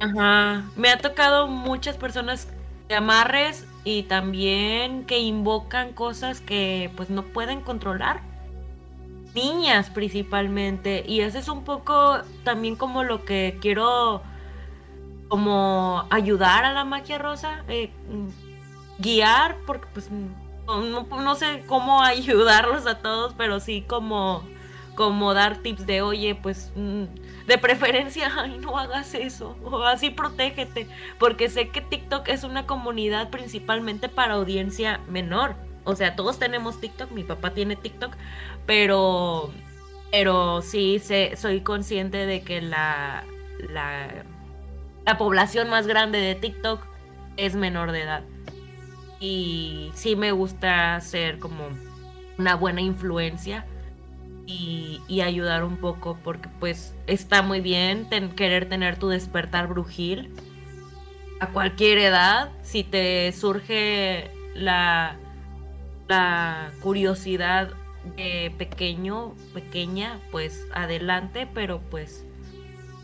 Ajá. Me ha tocado muchas personas de amarres y también que invocan cosas que pues no pueden controlar. Niñas principalmente. Y eso es un poco también como lo que quiero como ayudar a la magia rosa. Eh, guiar, porque pues no, no, sé cómo ayudarlos a todos, pero sí como, como dar tips de oye, pues mm, de preferencia, ay, no hagas eso, o así protégete, porque sé que TikTok es una comunidad principalmente para audiencia menor. O sea, todos tenemos TikTok, mi papá tiene TikTok, pero, pero sí soy consciente de que la, la, la población más grande de TikTok es menor de edad. Y sí me gusta ser como una buena influencia y, ayudar un poco porque pues está muy bien querer tener tu despertar brujil a cualquier edad si te surge la, la curiosidad de pequeño, pequeña, pues adelante, pero pues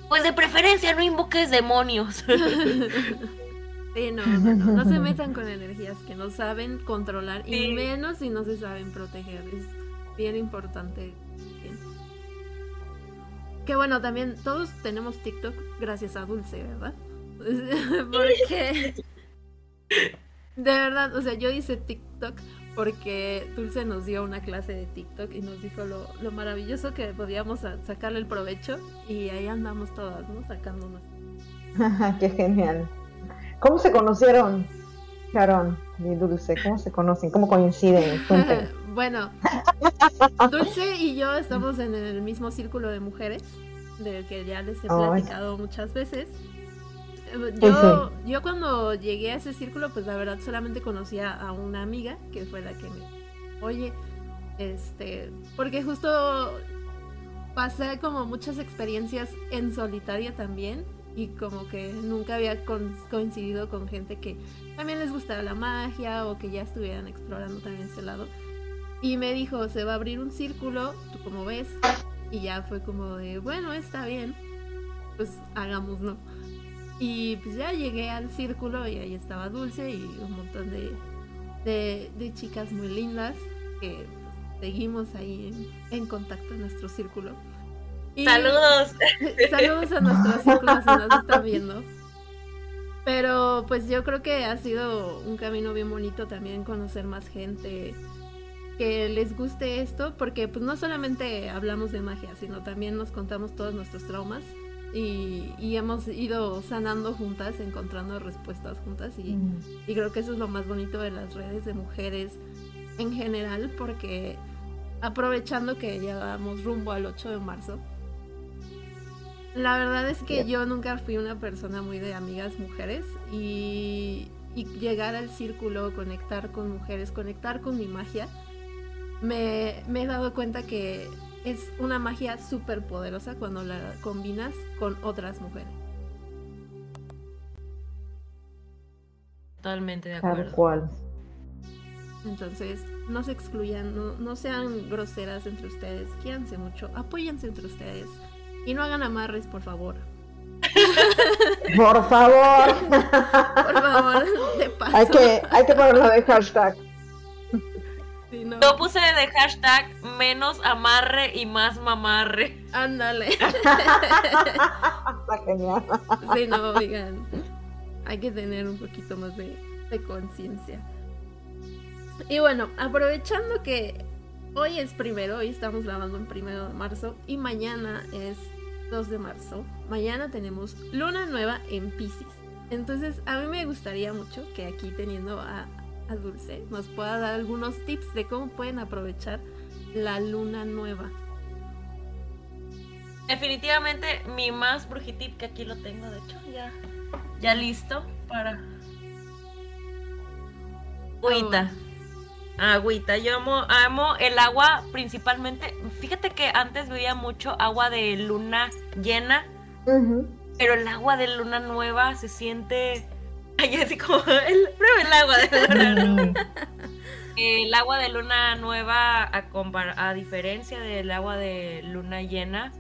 pues de preferencia no invoques demonios. Sí, no, no, se metan con energías que no saben controlar y menos si no se saben proteger. Es bien importante que bueno, también todos tenemos TikTok gracias a Dulce, ¿verdad? porque de verdad, o sea, yo hice TikTok porque Dulce nos dio una clase de TikTok y nos dijo lo, lo maravilloso que podíamos sacarle el provecho y ahí andamos todas, ¿no? Sacándonos. Qué genial. ¿Cómo se conocieron, Sharon y Dulce? ¿Cómo se conocen? ¿Cómo coinciden? Bueno, Dulce y yo estamos en el mismo círculo de mujeres, del que ya les he platicado muchas veces. Yo, yo cuando llegué a ese círculo, pues la verdad solamente conocía a una amiga, que fue la que me... Oye, este, porque justo pasé como muchas experiencias en solitaria también y como que nunca había coincidido con gente que también les gustaba la magia o que ya estuvieran explorando también ese lado. Y me dijo, se va a abrir un círculo, tú como ves. Y ya fue como de, bueno, está bien, pues hagámoslo. Y pues ya llegué al círculo y ahí estaba Dulce y un montón de, de, chicas muy lindas que seguimos ahí en, contacto en nuestro círculo. saludos. Saludos a nuestros círculos si nos están viendo. Pero pues yo creo que ha sido un camino bien bonito también conocer más gente que les guste esto, porque pues no solamente hablamos de magia, sino también nos contamos todos nuestros traumas y, y hemos ido sanando juntas, encontrando respuestas juntas y, Mm. y creo que eso es lo más bonito de las redes de mujeres en general, porque aprovechando que llegamos rumbo al 8 de marzo, la verdad es que yo nunca fui una persona muy de amigas mujeres y, y llegar al círculo, conectar con mujeres, conectar con mi magia, me, me he dado cuenta que es una magia súper poderosa cuando la combinas con otras mujeres. Totalmente de Tal acuerdo. cual. Entonces, no se excluyan, no, no sean groseras entre ustedes, quírense mucho, apóyense entre ustedes y no hagan amarres, por favor. Por favor. Por favor, de paso. hay, que, hay que ponerlo de hashtag. Sí, no. Yo puse de hashtag menos amarre y más mamarre. Ándale. Está genial. Sí, no, oigan. Hay que tener un poquito más de, de conciencia. Y bueno, aprovechando que hoy es primero, hoy estamos grabando en primero de marzo y mañana es 2 de marzo. Mañana tenemos luna nueva en Pisces. Entonces, a mí me gustaría mucho que aquí teniendo a, a Dulce nos pueda dar algunos tips de cómo pueden aprovechar la luna nueva. Definitivamente mi más brujitip, que aquí lo tengo, de hecho, ya, ya listo para. Agüita. Agüita. Yo amo, amo el agua principalmente. Fíjate que antes veía mucho agua de luna llena, pero el agua de luna nueva se siente. Ay, así como el, prueba el agua de luna nueva. El agua de luna nueva, a, compar- a diferencia del agua de luna llena,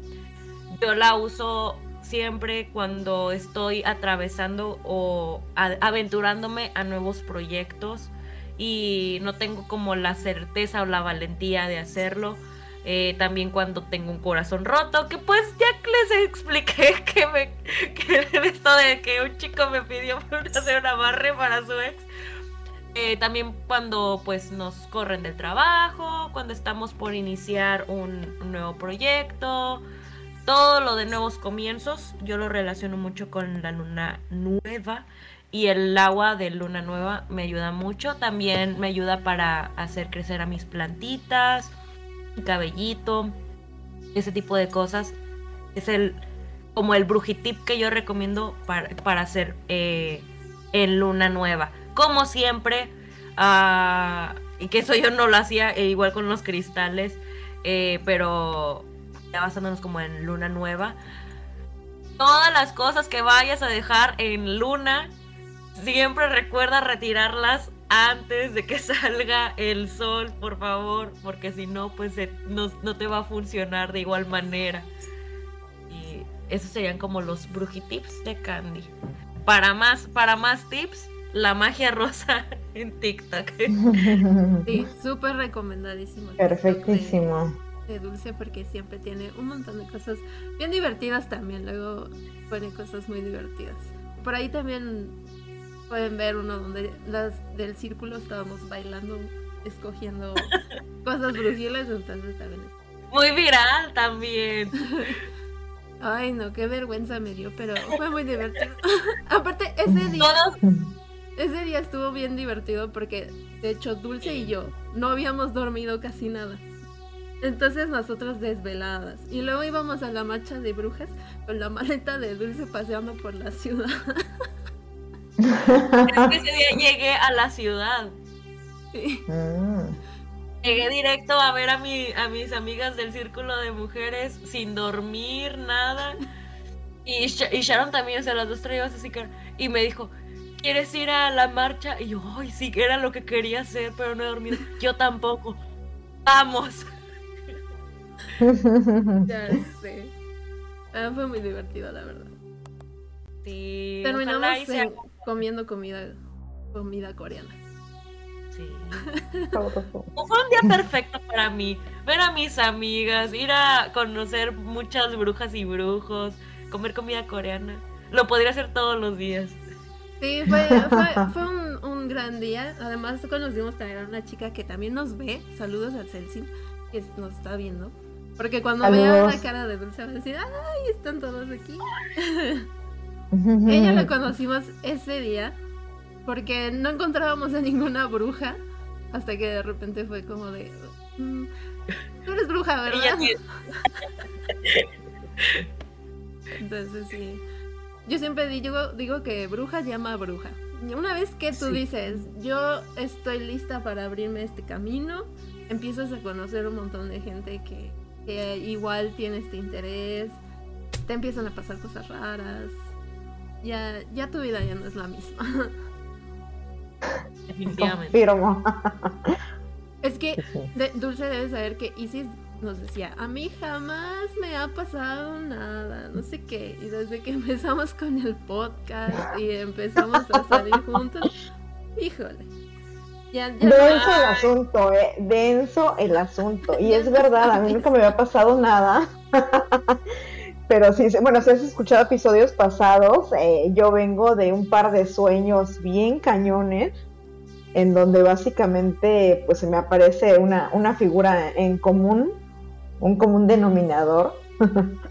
yo la uso siempre cuando estoy atravesando o a- aventurándome a nuevos proyectos y no tengo como la certeza o la valentía de hacerlo. Eh, también cuando tengo un corazón roto, que pues ya les expliqué que, me, que esto de que un chico me pidió hacer un amarre para su ex. Eh, también cuando pues nos corren del trabajo, cuando estamos por iniciar un, un nuevo proyecto, todo lo de nuevos comienzos, yo lo relaciono mucho con la luna nueva y el agua de luna nueva me ayuda mucho. También me ayuda para hacer crecer a mis plantitas, cabellito, ese tipo de cosas. Es el como el brujitip que yo recomiendo para, para hacer eh, en luna nueva. Como siempre, ah, y que eso yo no lo hacía eh, igual con los cristales, eh, pero ya basándonos como en luna nueva. Todas las cosas que vayas a dejar en luna, siempre recuerda retirarlas antes de que salga el sol, por favor, porque si no, pues se- no, no te va a funcionar de igual manera. Y esos serían como los brujitips de Candy. Para más, para más tips, la magia rosa en TikTok. Sí, súper recomendadísimo. TikTok de- Perfectísimo. de Dulce porque siempre tiene un montón de cosas bien divertidas también. Luego pone cosas muy divertidas. Por ahí también pueden ver uno donde las del círculo estábamos bailando, escogiendo cosas brujiles, entonces también Muy viral también. Ay, no, qué vergüenza me dio, pero fue muy divertido. Aparte, ese día, Todos, ese día estuvo bien divertido porque, de hecho, Dulce y yo no habíamos dormido casi nada. Entonces nosotros desveladas. Y luego íbamos a la marcha de brujas con la maleta de Dulce paseando por la ciudad. Es que ese día llegué a la ciudad. Sí. Mm. Llegué directo a ver a, mi, a mis amigas del círculo de mujeres sin dormir, nada. Y, Sh- y Sharon también, o sea, las dos traíamos así que... Y me dijo, ¿quieres ir a la marcha? Y yo, ay, sí, que era lo que quería hacer, pero no he dormido. Yo tampoco. Vamos. Ya sé. Ah, fue muy divertido, la verdad. Sí, Terminamos ojalá y sea- en- comiendo comida, comida coreana. Sí. Fue un día perfecto para mí. Ver a mis amigas, ir a conocer muchas brujas y brujos, comer comida coreana. Lo podría hacer todos los días. Sí, fue, fue, fue un, un gran día. Además conocimos también a una chica que también nos ve. Saludos al Celsin, que nos está viendo. Porque cuando vea Saludos. la cara de Dulce va a decir, ¡ay, están todos aquí! Ella la conocimos ese día porque no encontrábamos a ninguna bruja hasta que de repente fue como de "Mm, tú eres bruja Ella verdad sí- entonces sí. Yo siempre digo digo que bruja llama a bruja. Una vez que tú Sí. dices yo estoy lista para abrirme este camino empiezas a conocer un montón de gente que, que igual tiene este interés te empiezan a pasar cosas raras ya, ya tu vida ya no es la misma. definitivamente. Confirmo. Es que de- Dulce debe saber que Isis nos decía, a mí jamás me ha pasado nada, no sé qué. Y desde que empezamos con el podcast y empezamos a salir juntos, híjole. Ya, ya no- Denso el asunto, eh. Denso el asunto. Y es verdad, a mí nunca me había pasado nada. Pero sí, bueno, si has escuchado episodios pasados, eh, yo vengo de un par de sueños bien cañones, en donde básicamente pues se me aparece una, una figura en común, un común denominador.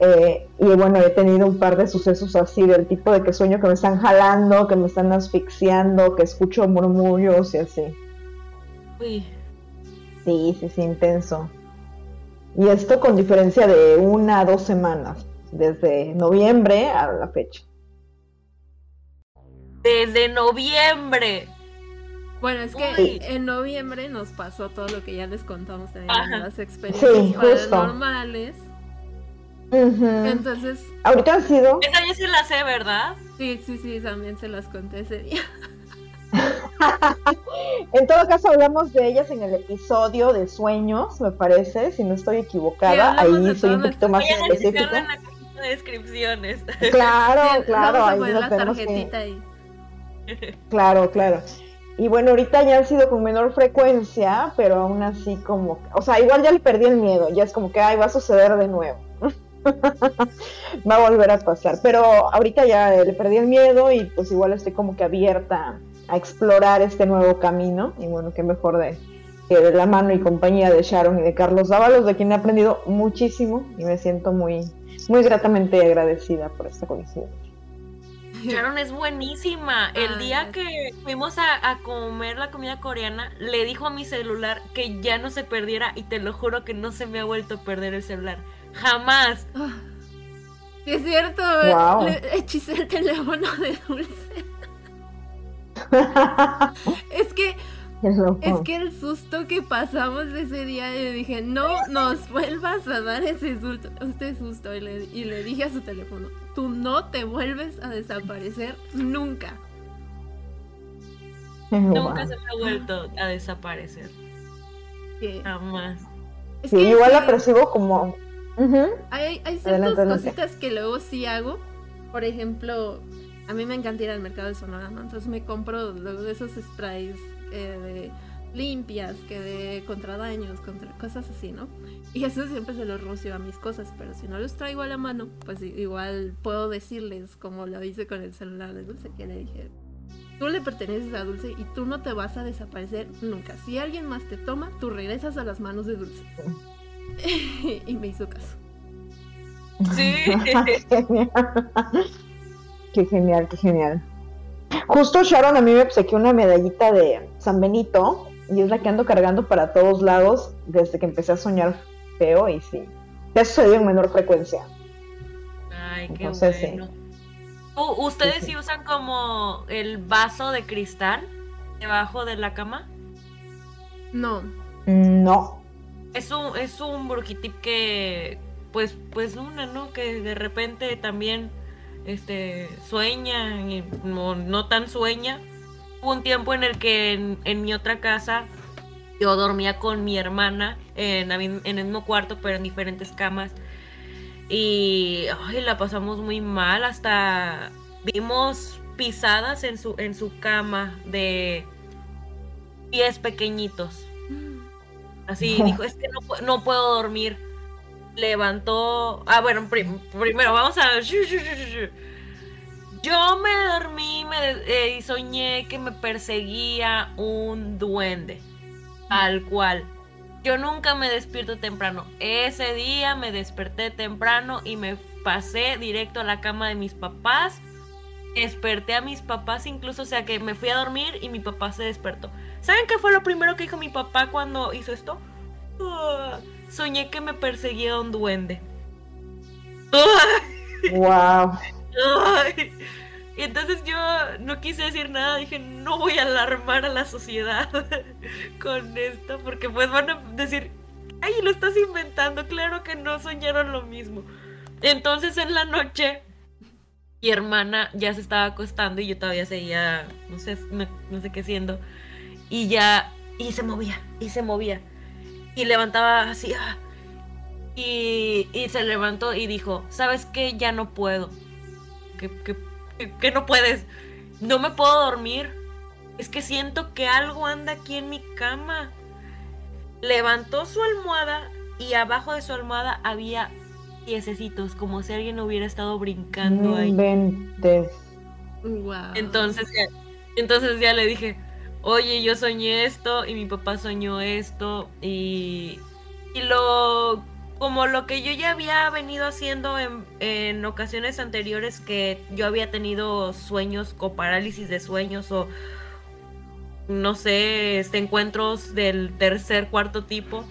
Eh, y bueno, he tenido un par de sucesos así, del tipo de que sueño que me están jalando, que me están asfixiando, que escucho murmullos y así. Uy, Sí, sí, sí, intenso. Y esto con diferencia de una a dos semanas, desde noviembre a la fecha. desde noviembre. Bueno, es que Uy. en noviembre nos pasó todo lo que ya les contamos también Ajá. las experiencias Sí. Entonces, Ahorita han sido, Esa ya se la sé, ¿verdad? sí, sí, sí, también se las conté ese día. en todo caso hablamos de ellas en el episodio de sueños, me parece, si no estoy equivocada, ahí soy un poquito más específica. dejarlo en la cajita de descripciones. Claro, claro, Vamos a ahí poner la que- tarjetita ahí. Claro, claro. Y bueno, ahorita ya han sido con menor frecuencia, pero aún así como, o sea, igual ya le perdí el miedo, ya es como que, ay, va a suceder de nuevo. va a volver a pasar, pero ahorita ya le perdí el miedo y pues igual estoy como que abierta a explorar este nuevo camino y bueno, qué mejor de que de la mano y compañía de Sharon y de Carlos Dávalos, de quien he aprendido muchísimo y me siento muy, muy gratamente agradecida por esta coincidencia. Sharon es buenísima. El Ay, día que fuimos a, a comer la comida coreana, le dijo a mi celular que ya no se perdiera y te lo juro que no se me ha vuelto a perder el celular. Jamás. Sí, es cierto, Guau. le hechicé el teléfono de Dulce. Es que, Qué es que el susto que pasamos ese día, yo dije, no nos vuelvas a dar ese susto, este susto. Y le, y le dije a su teléfono, tú no te vuelves a desaparecer nunca. Nunca se me ha vuelto a desaparecer. Que- Jamás. es Sí, que igual sí, la percibo como... Hay, hay ciertas adelante. cositas que luego sí hago. Por ejemplo, a mí me encanta ir al mercado de Sonora, ¿no? Entonces me compro de esos sprays eh, de limpias, que de contra daños, contra cosas así, ¿no? Y eso siempre se los rocio a mis cosas, pero si no los traigo a la mano, pues igual puedo decirles, como lo hice con el celular de Dulce, que le dije, tú le perteneces a Dulce y tú no te vas a desaparecer nunca. Si alguien más te toma, tú regresas a las manos de Dulce. y me hizo caso. Sí. Qué genial, qué genial. Justo Sharon a mí me obsequió una medallita de San Benito y es la que ando cargando para todos lados desde que empecé a soñar feo y sí. Te ha sucedido en menor frecuencia. Ay, qué Entonces, sí. bueno. U- ¿Ustedes Sí, sí. sí usan como el vaso de cristal debajo de la cama? No, No. Es un, es un brujitip que, pues, pues una, ¿no? Que de repente también, este, sueña y no, no tan sueña. Hubo un tiempo en el que en, en mi otra casa yo dormía con mi hermana en, en el mismo cuarto, pero en diferentes camas. Y ay, la pasamos muy mal, hasta vimos pisadas en su, en su cama de pies pequeñitos. Así dijo, es que no puedo dormir. Levantó. Ah, bueno, prim- primero vamos a. Yo me dormí me eh, y soñé que me perseguía un duende. Al cual. Yo nunca me despierto temprano. Ese día me desperté temprano y me pasé directo a la cama de mis papás. Desperté a mis papás incluso, o sea que me fui a dormir y mi papá se despertó. ¿Saben qué fue lo primero que dijo mi papá cuando hizo esto? Soñé que me perseguía un duende. Wow. Y entonces yo no quise decir nada, dije, no voy a alarmar a la sociedad con esto, porque pues van a decir, ay, lo estás inventando, claro que no soñaron lo mismo. Entonces en la noche, mi hermana ya se estaba acostando y yo todavía seguía, no sé, no, sé qué haciendo, y ya, y se movía, y se movía, y levantaba así, ah, y, y se levantó y dijo, ¿sabes qué? Ya no puedo. ¿Qué, no puedes. No me puedo dormir. Es que siento que algo anda aquí en mi cama. Levantó su almohada y abajo de su almohada había piececitos, como si alguien hubiera estado brincando ahí. Entonces ya, entonces ya le dije, oye, yo soñé esto y mi papá soñó esto y, y lo como lo que yo ya había venido haciendo en, ocasiones anteriores que yo había tenido sueños o parálisis de sueños o no sé, este, encuentros del tercer, cuarto tipo,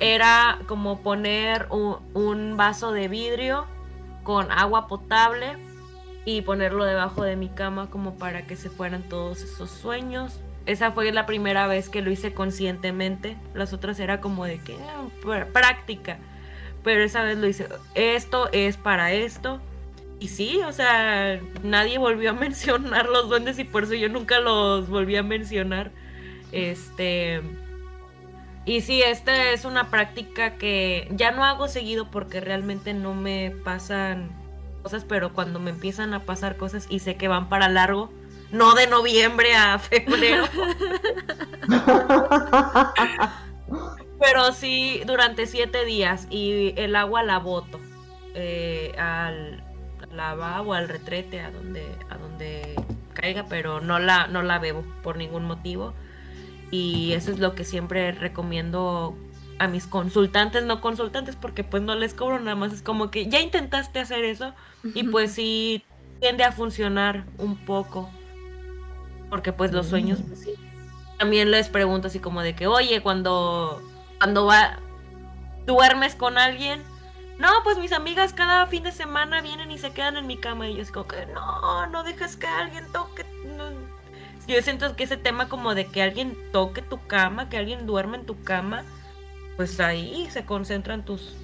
era como poner un, vaso de vidrio con agua potable y ponerlo debajo de mi cama como para que se fueran todos esos sueños. Esa fue la primera vez que lo hice conscientemente. Las otras era como de que eh, práctica pero esa vez lo hice, esto es para esto. Y sí, o sea, nadie volvió a mencionar los duendes y por eso yo nunca los volví a mencionar. Este. Y sí, esta es una práctica que ya no hago seguido porque realmente no me pasan cosas, pero cuando me empiezan a pasar cosas y sé que van para largo, no de noviembre a febrero. Pero sí, durante siete días y el agua la boto eh, al lavabo, al retrete, a donde, a donde caiga, pero no la, no la bebo por ningún motivo. Y eso es lo que siempre recomiendo a mis consultantes, no consultantes, porque pues no les cobro nada más. Es como que ya intentaste hacer eso y pues sí tiende a funcionar un poco. Porque pues los sueños, pues sí. También les pregunto así como de que, oye, cuando cuando va, duermes con alguien, no, pues mis amigas cada fin de semana vienen y se quedan en mi cama y yo es como que no, no dejes que alguien toque. Yo siento que ese tema como de que alguien toque tu cama, que alguien duerme en tu cama, pues ahí se concentran tus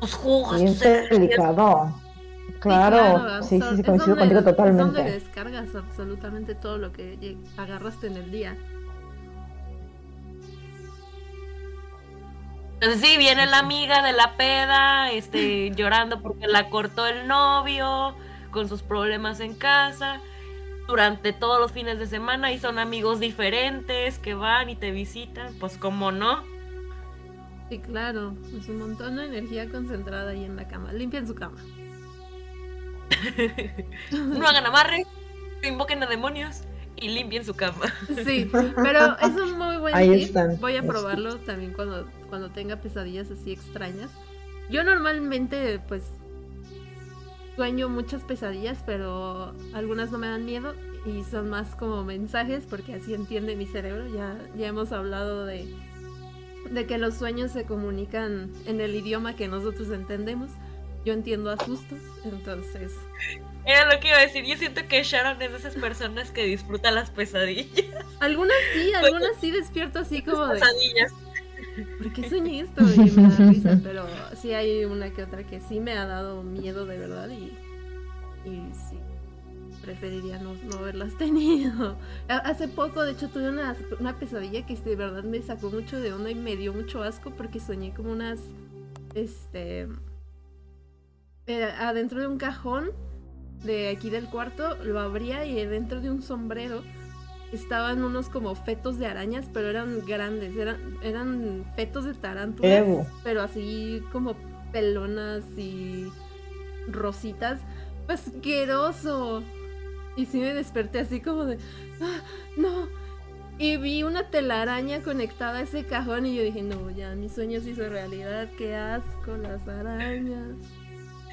tus jugos. tus delicado. Claro, sí, sí, sí, coincido contigo totalmente. Es donde descargas absolutamente todo lo que agarraste en el día. Entonces sí, viene la amiga de la peda, este, llorando porque la cortó el novio, con sus problemas en casa, durante todos los fines de semana y son amigos diferentes que van y te visitan, pues cómo no. Sí, claro, es un montón de energía concentrada ahí en la cama. Limpien su cama. no hagan amarre, invoquen a demonios y limpien su cama. Sí, pero es un muy buen Ahí Voy a probarlo también cuando, cuando tenga pesadillas así extrañas. Yo normalmente, pues, sueño muchas pesadillas, pero algunas no me dan miedo y son más como mensajes porque así entiende mi cerebro. Ya, ya hemos hablado de, de que los sueños se comunican en el idioma que nosotros entendemos. Yo entiendo asustos, entonces era lo que iba a decir. Yo siento que Sharon es de esas personas que disfrutan las pesadillas. Algunas sí, algunas sí despierto así como de. Pesadillas. ¿Por qué soñé esto? Y me da risa, pero sí hay una que otra que sí me ha dado miedo de verdad y. Y sí. Preferiría no, no haberlas tenido. Hace poco, de hecho, tuve una, una pesadilla que de verdad me sacó mucho de onda y me dio mucho asco porque soñé como unas. Este. Eh, adentro de un cajón de aquí del cuarto, lo abría y dentro de un sombrero estaban unos como fetos de arañas, pero eran grandes, eran, eran fetos de tarántulas, pero así como pelonas y rositas. asqueroso. Y sí me desperté así como de, "Ah, no. Y vi una telaraña conectada a ese cajón y yo dije, no, ya, mi sueño se hizo realidad, qué asco, las arañas.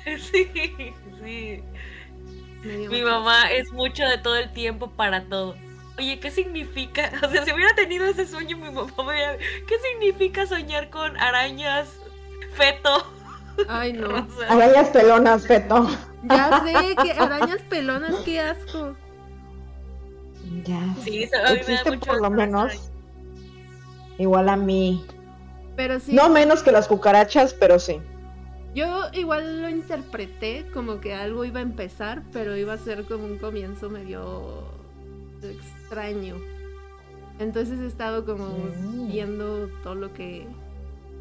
Sí, sí. Mi mamá es mucho de todo el tiempo para todo. Oye, ¿qué significa? O sea, si hubiera tenido ese sueño, mi mamá me hubiera... ¿Qué significa soñar con arañas feto? Ay, no. O sea, Arañas pelonas, Feto. Ya sé, que arañas pelonas, qué asco. Ya. Sí, a mí me da Existe mucho por lo menos. arañas. Igual a mí. Pero sí, No menos que las cucarachas, pero sí. Yo igual lo interpreté como que algo iba a empezar, pero iba a ser como un comienzo medio extraño. Entonces he estado como viendo todo lo que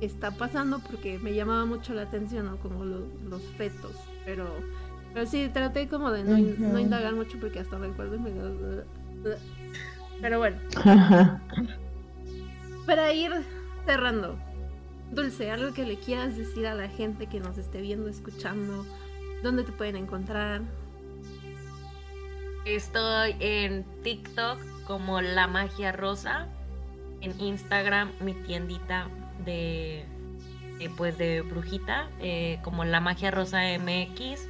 está pasando porque me llamaba mucho la atención, ¿no? Como lo- los fetos. Pero, pero sí, traté como de no, indagar mucho porque hasta recuerdo y me Pero bueno, para ir cerrando. Dulce, algo que le quieras decir a la gente que nos esté viendo, escuchando, dónde te pueden encontrar. Estoy en TikTok como La Magia Rosa. En Instagram mi tiendita de, de, pues de brujita eh, como La Magia Rosa MX.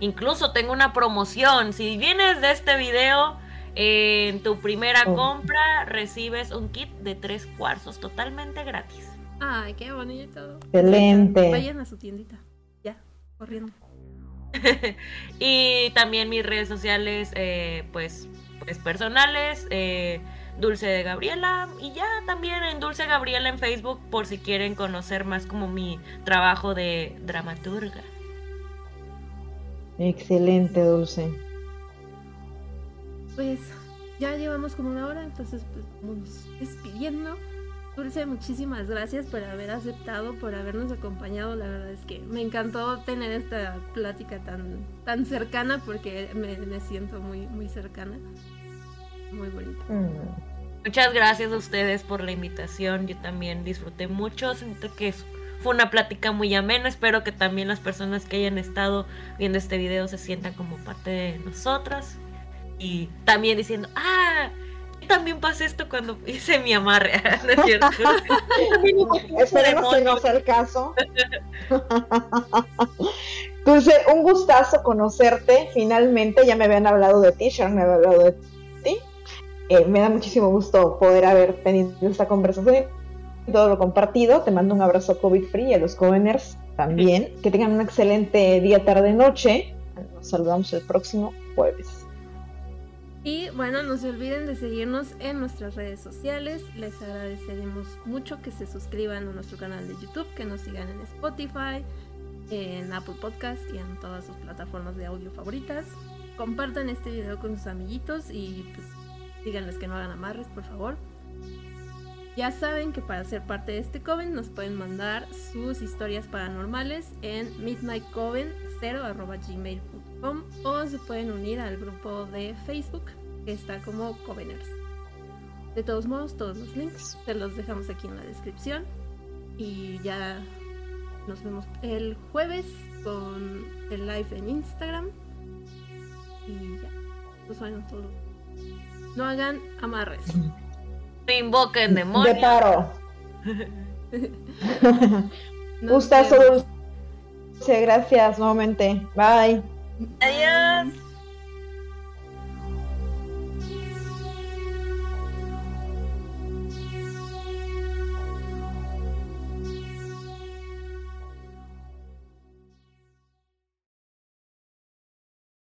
Incluso tengo una promoción. Si vienes de este video, eh, en tu primera Oh. compra recibes un kit de tres cuarzos totalmente gratis. Ay, qué bonito. Excelente. Vayan a su tiendita. Ya, corriendo. y también mis redes sociales, eh, pues, pues personales, eh, Dulce de Gabriela. Y ya también en Dulce Gabriela en Facebook por si quieren conocer más como mi trabajo de dramaturga. Excelente, Dulce. Pues ya llevamos como una hora, entonces pues vamos despidiendo. Dulce, muchísimas gracias por haber aceptado, por habernos acompañado. La verdad es que me encantó tener esta plática tan, tan cercana porque me, me siento muy, muy cercana. Muy bonita. Mm. Muchas gracias a ustedes por la invitación. Yo también disfruté mucho. Siento que es- fue una plática muy amena. Espero que también las personas que hayan estado viendo este video se sientan como parte de nosotras. Y también diciendo, ah, también pasé esto cuando hice mi amarre. ¿No es cierto? Esperemos que no sea el caso. Dulce, un gustazo conocerte. Finalmente, ya me habían hablado de ti, Sharon me había hablado de ti. Eh, me da muchísimo gusto poder haber tenido esta conversación y todo lo compartido. Te mando un abrazo COVID free y a los Coveners también. Que tengan un excelente día, tarde, noche. Nos saludamos el próximo jueves. Y bueno, no se olviden de seguirnos en nuestras redes sociales. Les agradeceremos mucho que se suscriban a nuestro canal de YouTube, que nos sigan en Spotify, en Apple Podcast y en todas sus plataformas de audio favoritas. Compartan este video con sus amiguitos y pues díganles que no hagan amarres, por favor. Ya saben que para ser parte de este coven nos pueden mandar sus historias paranormales en midnightcoven0.gmail.com o se pueden unir al grupo de Facebook que está como Coveners. De todos modos, todos los links te los dejamos aquí en la descripción y ya nos vemos el jueves con el live en Instagram y ya, pues bueno, todo. No hagan amarres. No invoquen De demonios. paro. Nos Gustazo. Dulce. Gracias nuevamente. Bye. 哎呀。